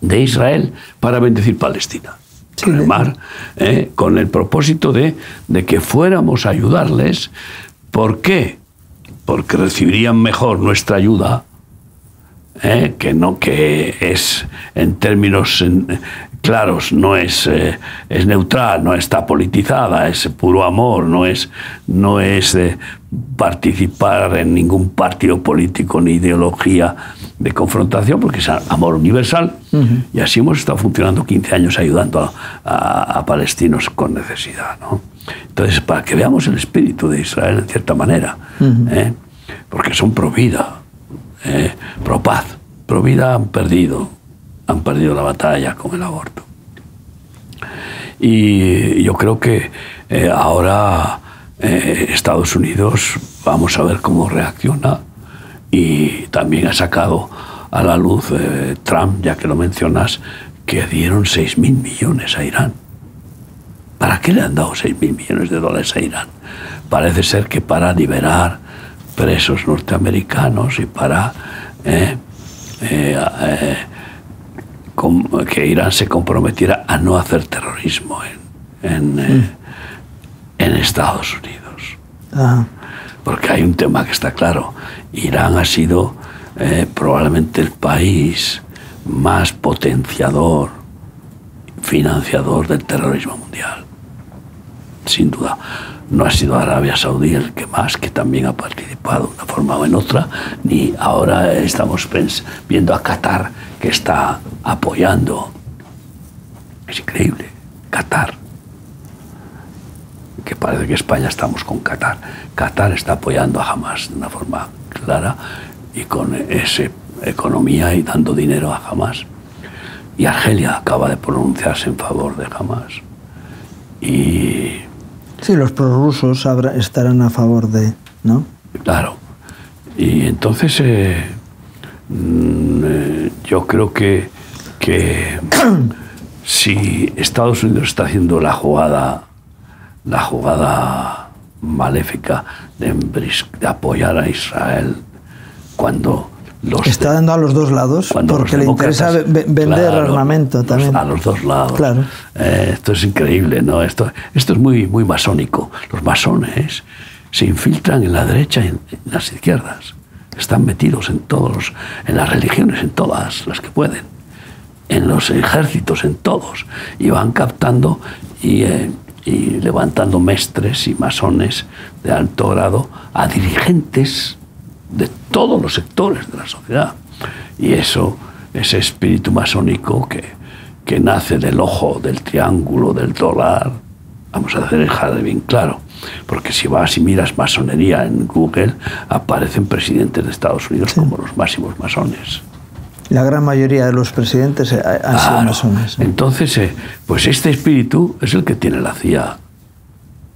de Israel para bendecir Palestina. Sí, el mar, ¿eh? con el propósito de, de que fuéramos a ayudarles. ¿Por qué? Porque recibirían mejor nuestra ayuda, ¿eh? que no que es en términos en- claros, no es, eh, es neutral, no está politizada, es puro amor, no es, no es eh, participar en ningún partido político ni ideología de confrontación, porque es amor universal. Y así hemos estado funcionando 15 años ayudando a, a- a palestinos con necesidad. ¿no? Entonces, para que veamos el espíritu de Israel en cierta manera, ¿eh? porque son pro vida, eh, pro paz. Pro vida han perdido, han perdido la batalla con el aborto. Y yo creo que eh, ahora eh, Estados Unidos, vamos a ver cómo reacciona. Y también ha sacado a la luz eh, Trump, ya que lo mencionas, que dieron 6 mil millones a Irán. ¿Para qué le han dado 6 mil millones de dólares a Irán? Parece ser que para liberar presos norteamericanos y para que Irán se comprometiera a no hacer terrorismo en, en, eh, en Estados Unidos. Ajá. Porque hay un tema que está claro. Irán ha sido eh, probablemente el país más potenciador, financiador del terrorismo mundial. Sin duda. No ha sido Arabia Saudí el que más, que también ha participado de una forma o en otra, ni ahora estamos viendo a Qatar que está apoyando. Es increíble. Qatar que parece que España estamos con Qatar. Qatar está apoyando a Hamas de una forma clara y con esa economía y dando dinero a Hamas. Y Argelia acaba de pronunciarse en favor de Hamas. Y Sí, los prorrusos estarán a favor de, ¿no? Claro. Y entonces eh, yo creo que, que si Estados Unidos está haciendo la jugada, la jugada maléfica de, apoyar a Israel cuando los Está dando a los dos lados porque le interesa vender Claro, armamento también. a los dos lados. Claro. Eh, esto es increíble, ¿no? Esto, esto es muy, muy masónico. Los masones se infiltran en la derecha y en las izquierdas. Están metidos en todos, en las religiones, en todas las que pueden, en los ejércitos, en todos, y van captando y, eh, y levantando mestres y masones de alto grado a dirigentes de todos los sectores de la sociedad. Y eso, ese espíritu masónico que, que nace del ojo, del triángulo, del dólar, vamos a dejar bien claro, porque si vas y miras masonería en Google, aparecen presidentes de Estados Unidos como los máximos masones. La gran mayoría de los presidentes eh, han sido masones. ¿no? Entonces, eh, pues este espíritu es el que tiene la CIA,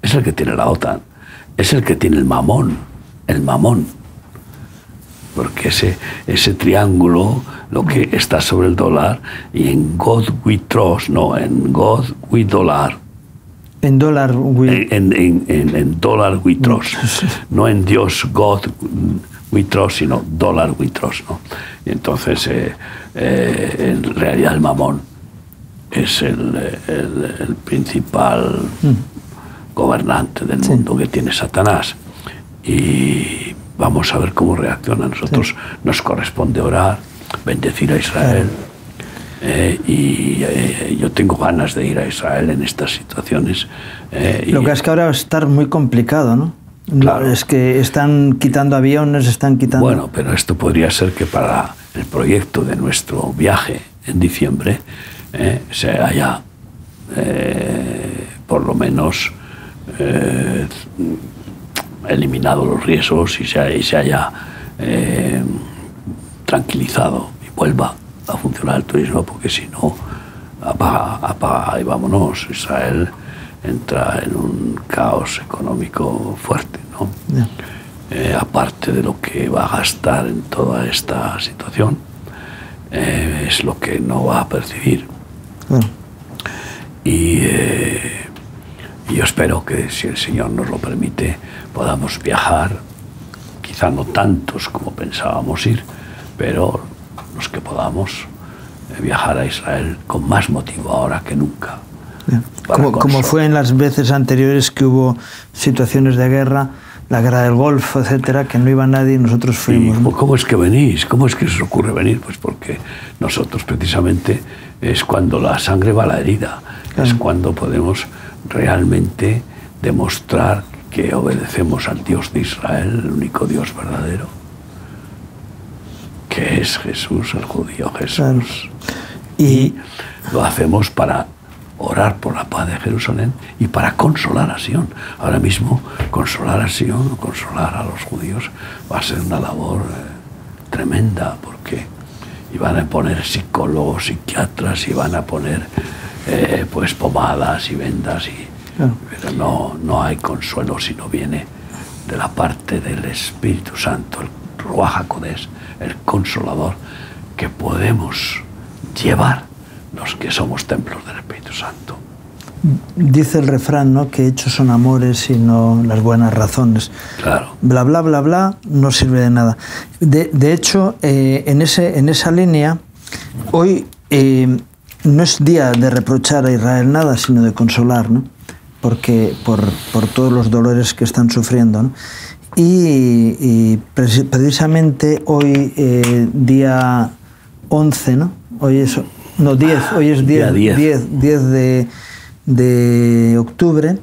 es el que tiene la OTAN, es el que tiene el mamón, el mamón. Porque ese, ese triángulo, lo que está sobre el dólar, y en God we trust, no, en God we dollar, En dólar, we- en, en, en, en dólar we trust, no en Dios God we trust, sino dólar we trust, ¿no? Y entonces, eh, eh, en realidad el mamón es el, el- el principal gobernante del mundo que tiene Satanás. Y vamos a ver cómo reacciona. A nosotros nos corresponde orar, bendecir a Israel. Eh, y eh, yo tengo ganas de ir a Israel en estas situaciones. eh, y- Lo que es que ahora va a estar muy complicado, ¿no? Claro. Es que están quitando aviones, están quitando... Bueno, pero esto podría ser que para el proyecto de nuestro viaje en diciembre eh, se haya eh, por lo menos eh, eliminado los riesgos y se, haya- y se haya tranquilizado y vuelva a funcionar el turismo, porque si no, apaga, apaga y vámonos. Israel entra en un caos económico fuerte, ¿no? Eh, aparte de lo que va a gastar en toda esta situación, eh, es lo que no va a percibir. Y eh, y yo espero que, si el Señor nos lo permite, podamos viajar, quizá no tantos como pensábamos ir, pero los que podamos eh, viajar a Israel con más motivo ahora que nunca. como, fue en las veces anteriores que hubo situaciones de guerra, la guerra del Golfo, etcétera, que no iba nadie y nosotros ¿Y fuimos. ¿no? cómo, es que venís? ¿Cómo es que se os ocurre venir? Pues porque nosotros precisamente es cuando la sangre va a la herida, es cuando podemos realmente demostrar que obedecemos al Dios de Israel, el único Dios verdadero, que es Jesús, el judío Jesús. Y Y lo hacemos para orar por la paz de Jerusalén y para consolar a Sion. Ahora mismo, consolar a Sion o consolar a los judíos va a ser una labor eh, tremenda porque iban a poner psicólogos, psiquiatras, y van a poner eh, pues pomadas y vendas, y, Claro. pero no, no hay consuelo si no viene de la parte del Espíritu Santo, el Ruach HaKodesh, el Consolador, que podemos llevar los que somos templos del Espíritu Santo. dice el refrán, ¿no? Que hechos son amores y no las buenas razones. Claro. bla bla bla bla no sirve de nada. De, de hecho, eh, en, ese, en esa línea, hoy eh, no es día de reprochar a Israel nada, sino de consolar, ¿no? Porque por, por todos los dolores que están sufriendo. ¿no? Y, y preci- precisamente hoy, eh, día 11, ¿no? Hoy es, no, 10, hoy es día 10, 10. 10, 10 de, de octubre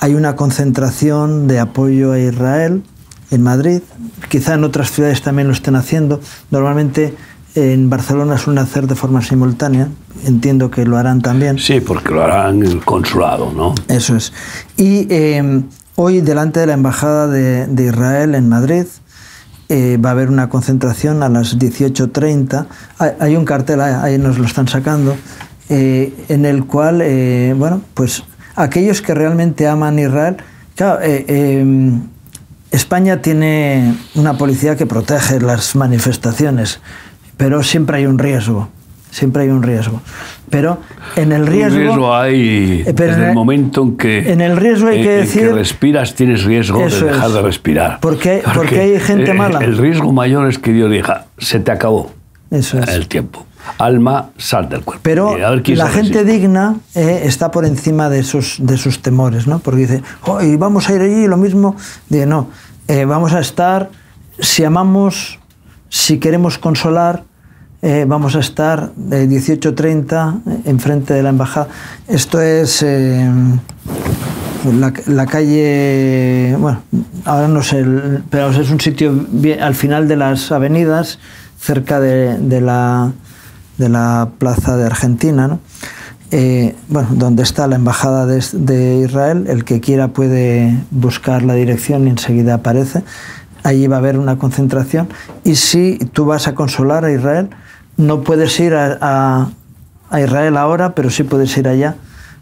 hay una concentración de apoyo a Israel en Madrid. Quizá en otras ciudades también lo estén haciendo. Normalmente en Barcelona suelen hacer de forma simultánea. Entiendo que lo harán también. Sí, porque lo harán el consulado, ¿no? Eso es. Y eh, hoy, delante de la Embajada de, Israel en Madrid, eh, va a haber una concentración a las 18.30. Hay, hay un cartel, ahí nos lo están sacando, eh, en el cual, eh, bueno, pues aquellos que realmente aman Israel, claro, España tiene una policía que protege las manifestaciones, pero siempre hay un riesgo. Siempre hay un riesgo. Pero en el riesgo... Un riesgo hay Eh, pero desde en el momento en que, en el riesgo hay en- que en decir- respiras tienes riesgo de dejar es. de respirar. Porque- porque hay gente mala. El riesgo mayor es que Dios diga, se te acabó Eso es. el tiempo. Alma, sal del cuerpo. Pero Y la gente resiste. digna eh, está por encima de sus, de sus temores, ¿no? Porque dice, "Oh, y vamos a ir allí, lo mismo. Dice, no, eh, vamos a estar, si amamos, si queremos consolar, eh, vamos a estar de 18.30 enfrente de la embajada. Esto es eh, la, calle, bueno, ahora no sé, pero es un sitio al final de las avenidas, cerca de, la, de la plaza de Argentina, ¿no? Eh, bueno, donde está la embajada de Israel, el que quiera puede buscar la dirección y enseguida aparece. Allí va a haber una concentración y si tú vas a consolar a Israel, no puedes ir a, a- Israel ahora, pero sí puedes ir allá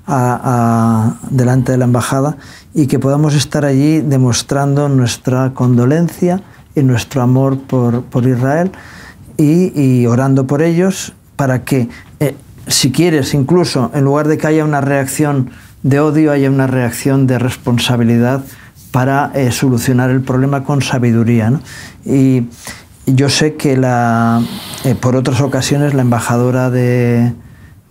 a- delante de la embajada y que podamos estar allí demostrando nuestra condolencia y nuestro amor por, por Israel y, y orando por ellos para que, eh, si quieres, incluso en lugar de que haya una reacción de odio, haya una reacción de responsabilidad para eh, solucionar el problema con sabiduría. ¿no? Y yo sé que la, eh, por otras ocasiones la embajadora de,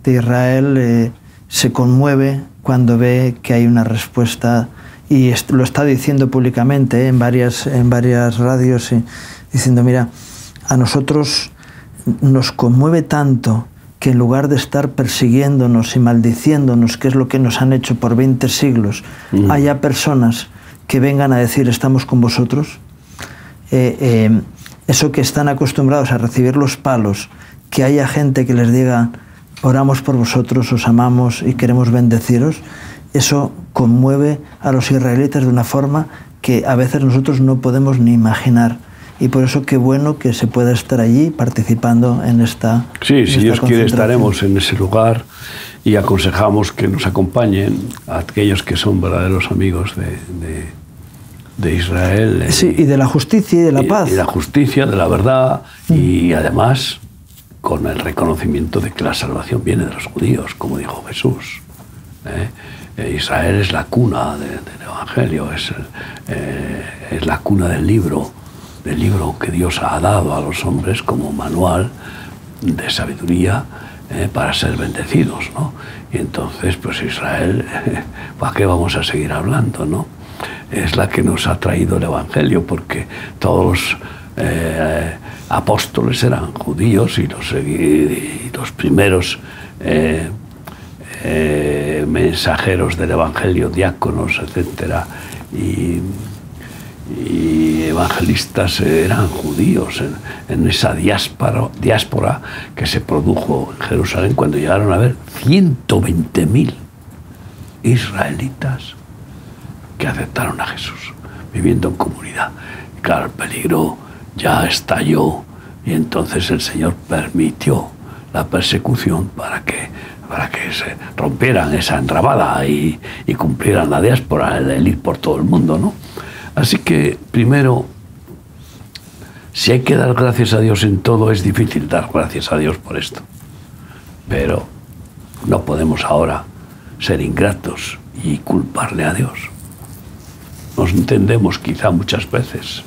de Israel eh, se conmueve cuando ve que hay una respuesta y est- lo está diciendo públicamente eh, en, varias, en varias radios, y diciendo, mira, a nosotros nos conmueve tanto que en lugar de estar persiguiéndonos y maldiciéndonos, que es lo que nos han hecho por 20 siglos, haya personas que vengan a decir estamos con vosotros. Eh, eh, eso que están acostumbrados a recibir los palos, que haya gente que les diga oramos por vosotros, os amamos y queremos bendeciros, eso conmueve a los israelitas de una forma que a veces nosotros no podemos ni imaginar. Y por eso qué bueno que se pueda estar allí participando en esta. Sí, en si esta Dios quiere estaremos en ese lugar y aconsejamos que nos acompañen a aquellos que son verdaderos amigos de, de- de Israel. Sí, y de la justicia y de la y- paz. Y la justicia, de la verdad y además con el reconocimiento de que la salvación viene de los judíos, como dijo Jesús. ¿eh? Eh, Israel es la cuna de- del Evangelio, es, el- eh, es la cuna del libro, del libro que Dios ha dado a los hombres como manual de sabiduría eh, para ser bendecidos. ¿no? Y entonces, pues Israel, ¿para qué vamos a seguir hablando? ¿no? Es la que nos ha traído el Evangelio, porque todos los eh, apóstoles eran judíos y los, primeros eh, eh, mensajeros del Evangelio, diáconos, etcétera, y, evangelistas eran judíos en, en esa diáspora, diáspora que se produjo en Jerusalén cuando llegaron a ver 120.000 israelitas que aceptaron a Jesús, viviendo en comunidad. Claro, el peligro ya estalló y entonces el Señor permitió la persecución para que, para que se rompieran esa enrabada y, y cumplieran la diáspora, el, el ir por todo el mundo, ¿no? Así que, primero, si hay que dar gracias a Dios en todo, es difícil dar gracias a Dios por esto. Pero no podemos ahora ser ingratos y culparle a Dios. Nos entendemos quizá muchas veces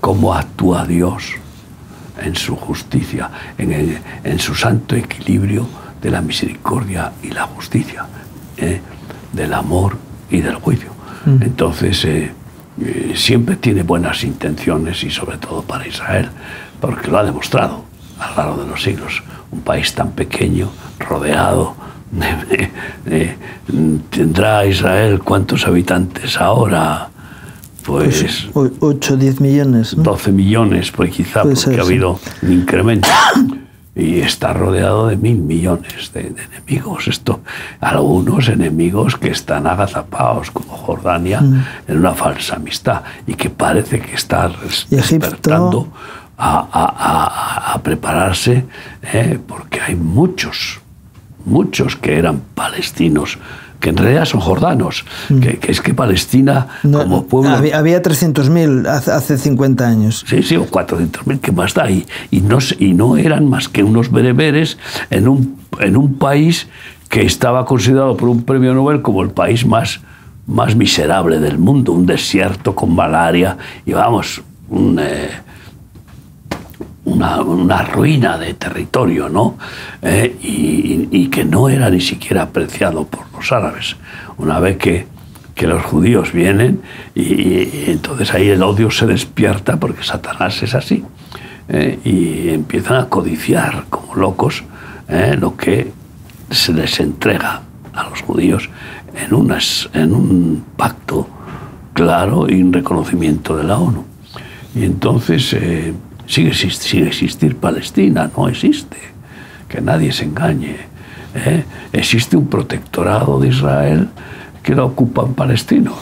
cómo actúa Dios en su justicia, en, el- en su santo equilibrio de la misericordia y la justicia, ¿eh? del amor y del juicio. Entonces, eh, eh, siempre tiene buenas intenciones y sobre todo para Israel, porque lo ha demostrado a lo largo de los siglos. Un país tan pequeño, rodeado de- de- ¿Tendrá Israel cuántos habitantes ahora? Pues, 8 o 10 millones. ¿no? 12 millones, pues quizá Puede porque ser, ha sí. habido un incremento. Y está rodeado de mil millones de, de enemigos. Esto, algunos enemigos que están agazapados, como Jordania, Mm. en una falsa amistad y que parece que está despertando a, a- a- a prepararse, ¿eh? porque hay muchos, muchos que eran palestinos que en realidad son jordanos, Mm. que, que es que Palestina No, como pueblo... Había, había 300.000 hace, hace 50 años. Sí, sí, o 400.000, ¿qué más da? Y, y, no, y no eran más que unos bereberes en un, en un país que estaba considerado por un premio Nobel como el país más, más miserable del mundo, un desierto con malaria y vamos, un, eh, una, ruina de territorio, ¿no? Eh, y, que no era ni siquiera apreciado por los árabes. Una vez que, que los judíos vienen y, entonces ahí el odio se despierta porque Satanás es así. eh, y empiezan a codiciar como locos eh, lo que se les entrega a los judíos en un pacto claro y un reconocimiento de la ONU. Y entonces eh, sigue, sigue existir Palestina, no existe, que nadie se engañe. ¿eh? Existe un protectorado de Israel que lo ocupan palestinos.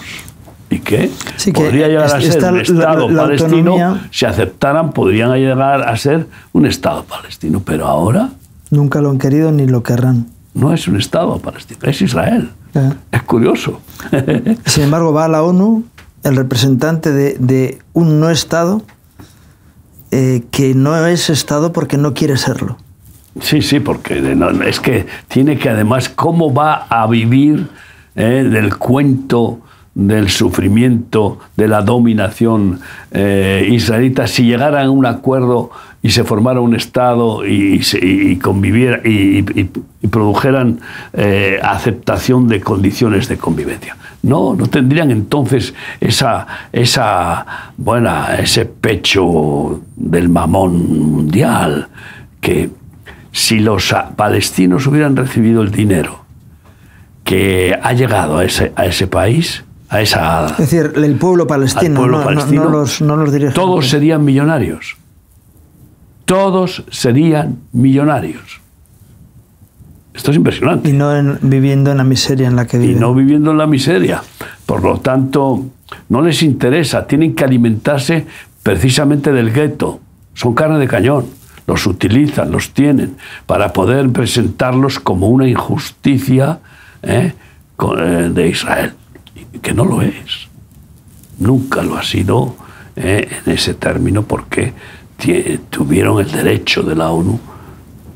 ¿Y que Sí, que podría llegar a ser un la- Estado la palestino, autonomía- si aceptaran, podrían llegar a ser un Estado palestino. Pero ahora Nunca lo han querido ni lo querrán. no es un Estado palestino, es Israel. Ya. Es curioso. Sin embargo, va a la ONU el representante de, de un no Estado eh, que no es Estado porque no quiere serlo. Sí, sí, porque es que tiene que además, ¿cómo va a vivir eh, del cuento del sufrimiento, de la dominación eh, israelita si llegaran a un acuerdo y se formara un Estado y, y conviviera y, produjeran aceptación de condiciones de convivencia? No, no tendrían entonces esa, esa, buena, ese pecho del mamón mundial que si los palestinos hubieran recibido el dinero que ha llegado a ese, a ese país, a esa, Es decir, el pueblo palestino, pueblo no, no- palestino, no los, no los todos serían millonarios. Todos serían millonarios. Esto es impresionante. Y no en- viviendo en la miseria en la que y viven. no viviendo en la miseria. Por lo tanto, no les interesa, tienen que alimentarse precisamente del gueto. Son carne de cañón, los utilizan, los tienen, para poder presentarlos como una injusticia ¿eh? Eh, de Israel, y que no lo es. Nunca lo ha sido ¿eh? en ese término porque tuvieron el derecho de la ONU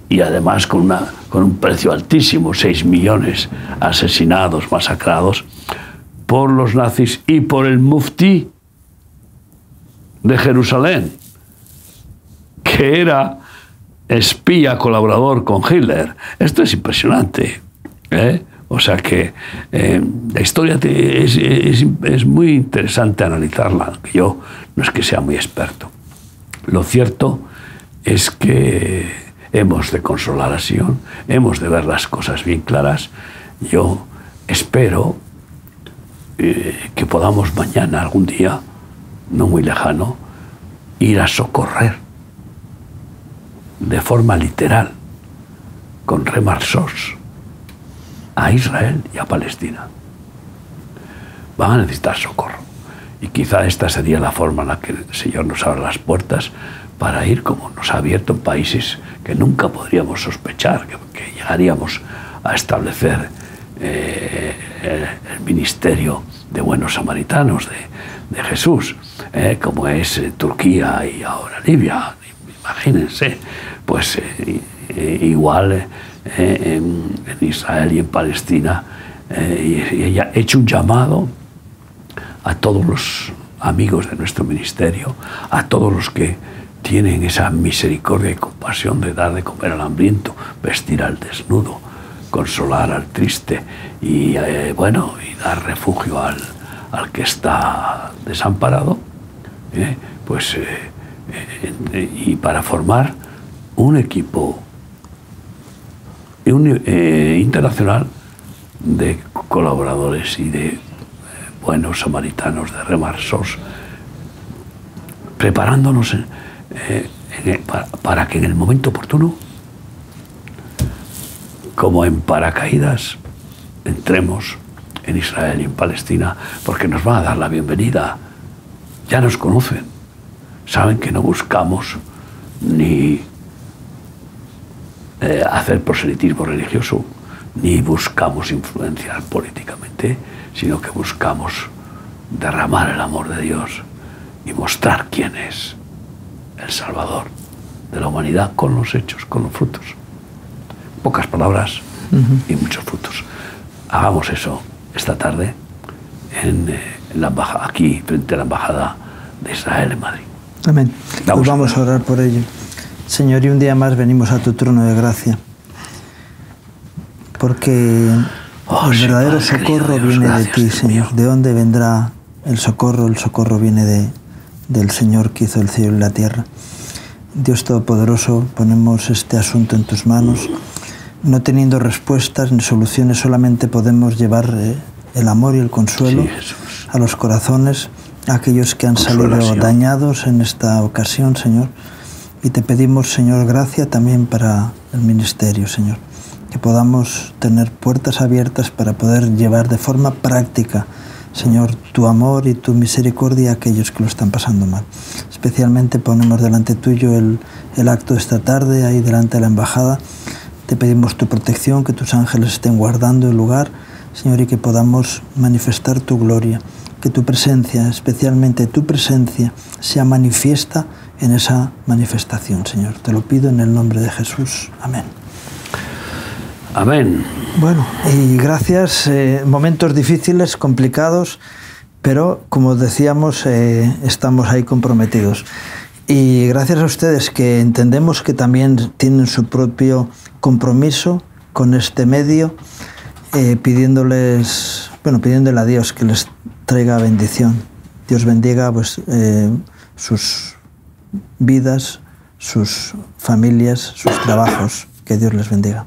y además con, una, con un precio altísimo, 6 millones asesinados, masacrados por los nazis y por el muftí de Jerusalén, que era espía colaborador con Hitler. Esto es impresionante. ¿eh? O sea que eh, la historia te- es, es- es muy interesante analizarla, aunque yo no es que sea muy experto. Lo cierto es que hemos de consolar a Sion, hemos de ver las cosas bien claras. Yo espero eh, que podamos mañana, algún día, no muy lejano, ir a socorrer de forma literal, con remarsos, a Israel y a Palestina. Van a necesitar socorro. Y quizá esta sería la forma en la que el Señor nos abra las puertas para ir como nos ha abierto países que nunca podríamos sospechar que, llegaríamos a establecer eh, el, ministerio de buenos samaritanos de, Jesús, eh, como es eh, Turquía y ahora Libia. Imagínense, pues igual en, Israel y en Palestina, y, hecho un llamado a todos los amigos de nuestro ministerio, a todos los que tienen esa misericordia y compasión de dar de comer al hambriento, vestir al desnudo, consolar al triste y, eh, bueno, y dar refugio al, al que está desamparado, ¿eh? pues, eh, y para formar un equipo un, internacional de colaboradores y de buenos samaritanos de remarsos, preparándonos eh, para, que en el momento oportuno, como en paracaídas, entremos en Israel y en Palestina, porque nos van a dar la bienvenida. Ya nos conocen, saben que no buscamos ni eh, hacer proselitismo religioso, ni buscamos influenciar políticamente, sino que buscamos derramar el amor de Dios y mostrar quién es el Salvador de la humanidad con los hechos, con los frutos. Pocas palabras y muchos frutos. Hagamos eso esta tarde en, eh, la embajada, aquí frente a la embajada de Israel en Madrid. Amén. Vamos, pues vamos a orar por ello. Señor, y un día más venimos a tu trono de gracia, porque oh, el verdadero socorro viene de ti, Señor. ¿De dónde vendrá el socorro? El socorro viene de, del Señor que hizo el cielo y la tierra. Dios Todopoderoso, ponemos este asunto en tus manos. No teniendo respuestas ni soluciones, solamente podemos llevar eh, el amor y el consuelo a los corazones, a aquellos que han salido dañados en esta ocasión, Señor. Y te pedimos, Señor, gracia también para el ministerio, Señor. Que podamos tener puertas abiertas para poder llevar de forma práctica Señor, tu amor y tu misericordia a aquellos que lo están pasando mal. Especialmente ponemos delante tuyo el, el acto de esta tarde, ahí delante de la embajada. Te pedimos tu protección, que tus ángeles estén guardando el lugar, Señor, y que podamos manifestar tu gloria, que tu presencia, especialmente tu presencia, sea manifiesta en esa manifestación, Señor. Te lo pido en el nombre de Jesús. Amén. Amén. Bueno, y gracias. Eh, momentos difíciles, complicados, pero como decíamos, eh, estamos ahí comprometidos. Y gracias a ustedes que entendemos que también tienen su propio compromiso con este medio, eh, pidiéndoles, bueno, pidiéndole a Dios que les traiga bendición. Dios bendiga pues, sus vidas, sus familias, sus trabajos. Que Dios les bendiga.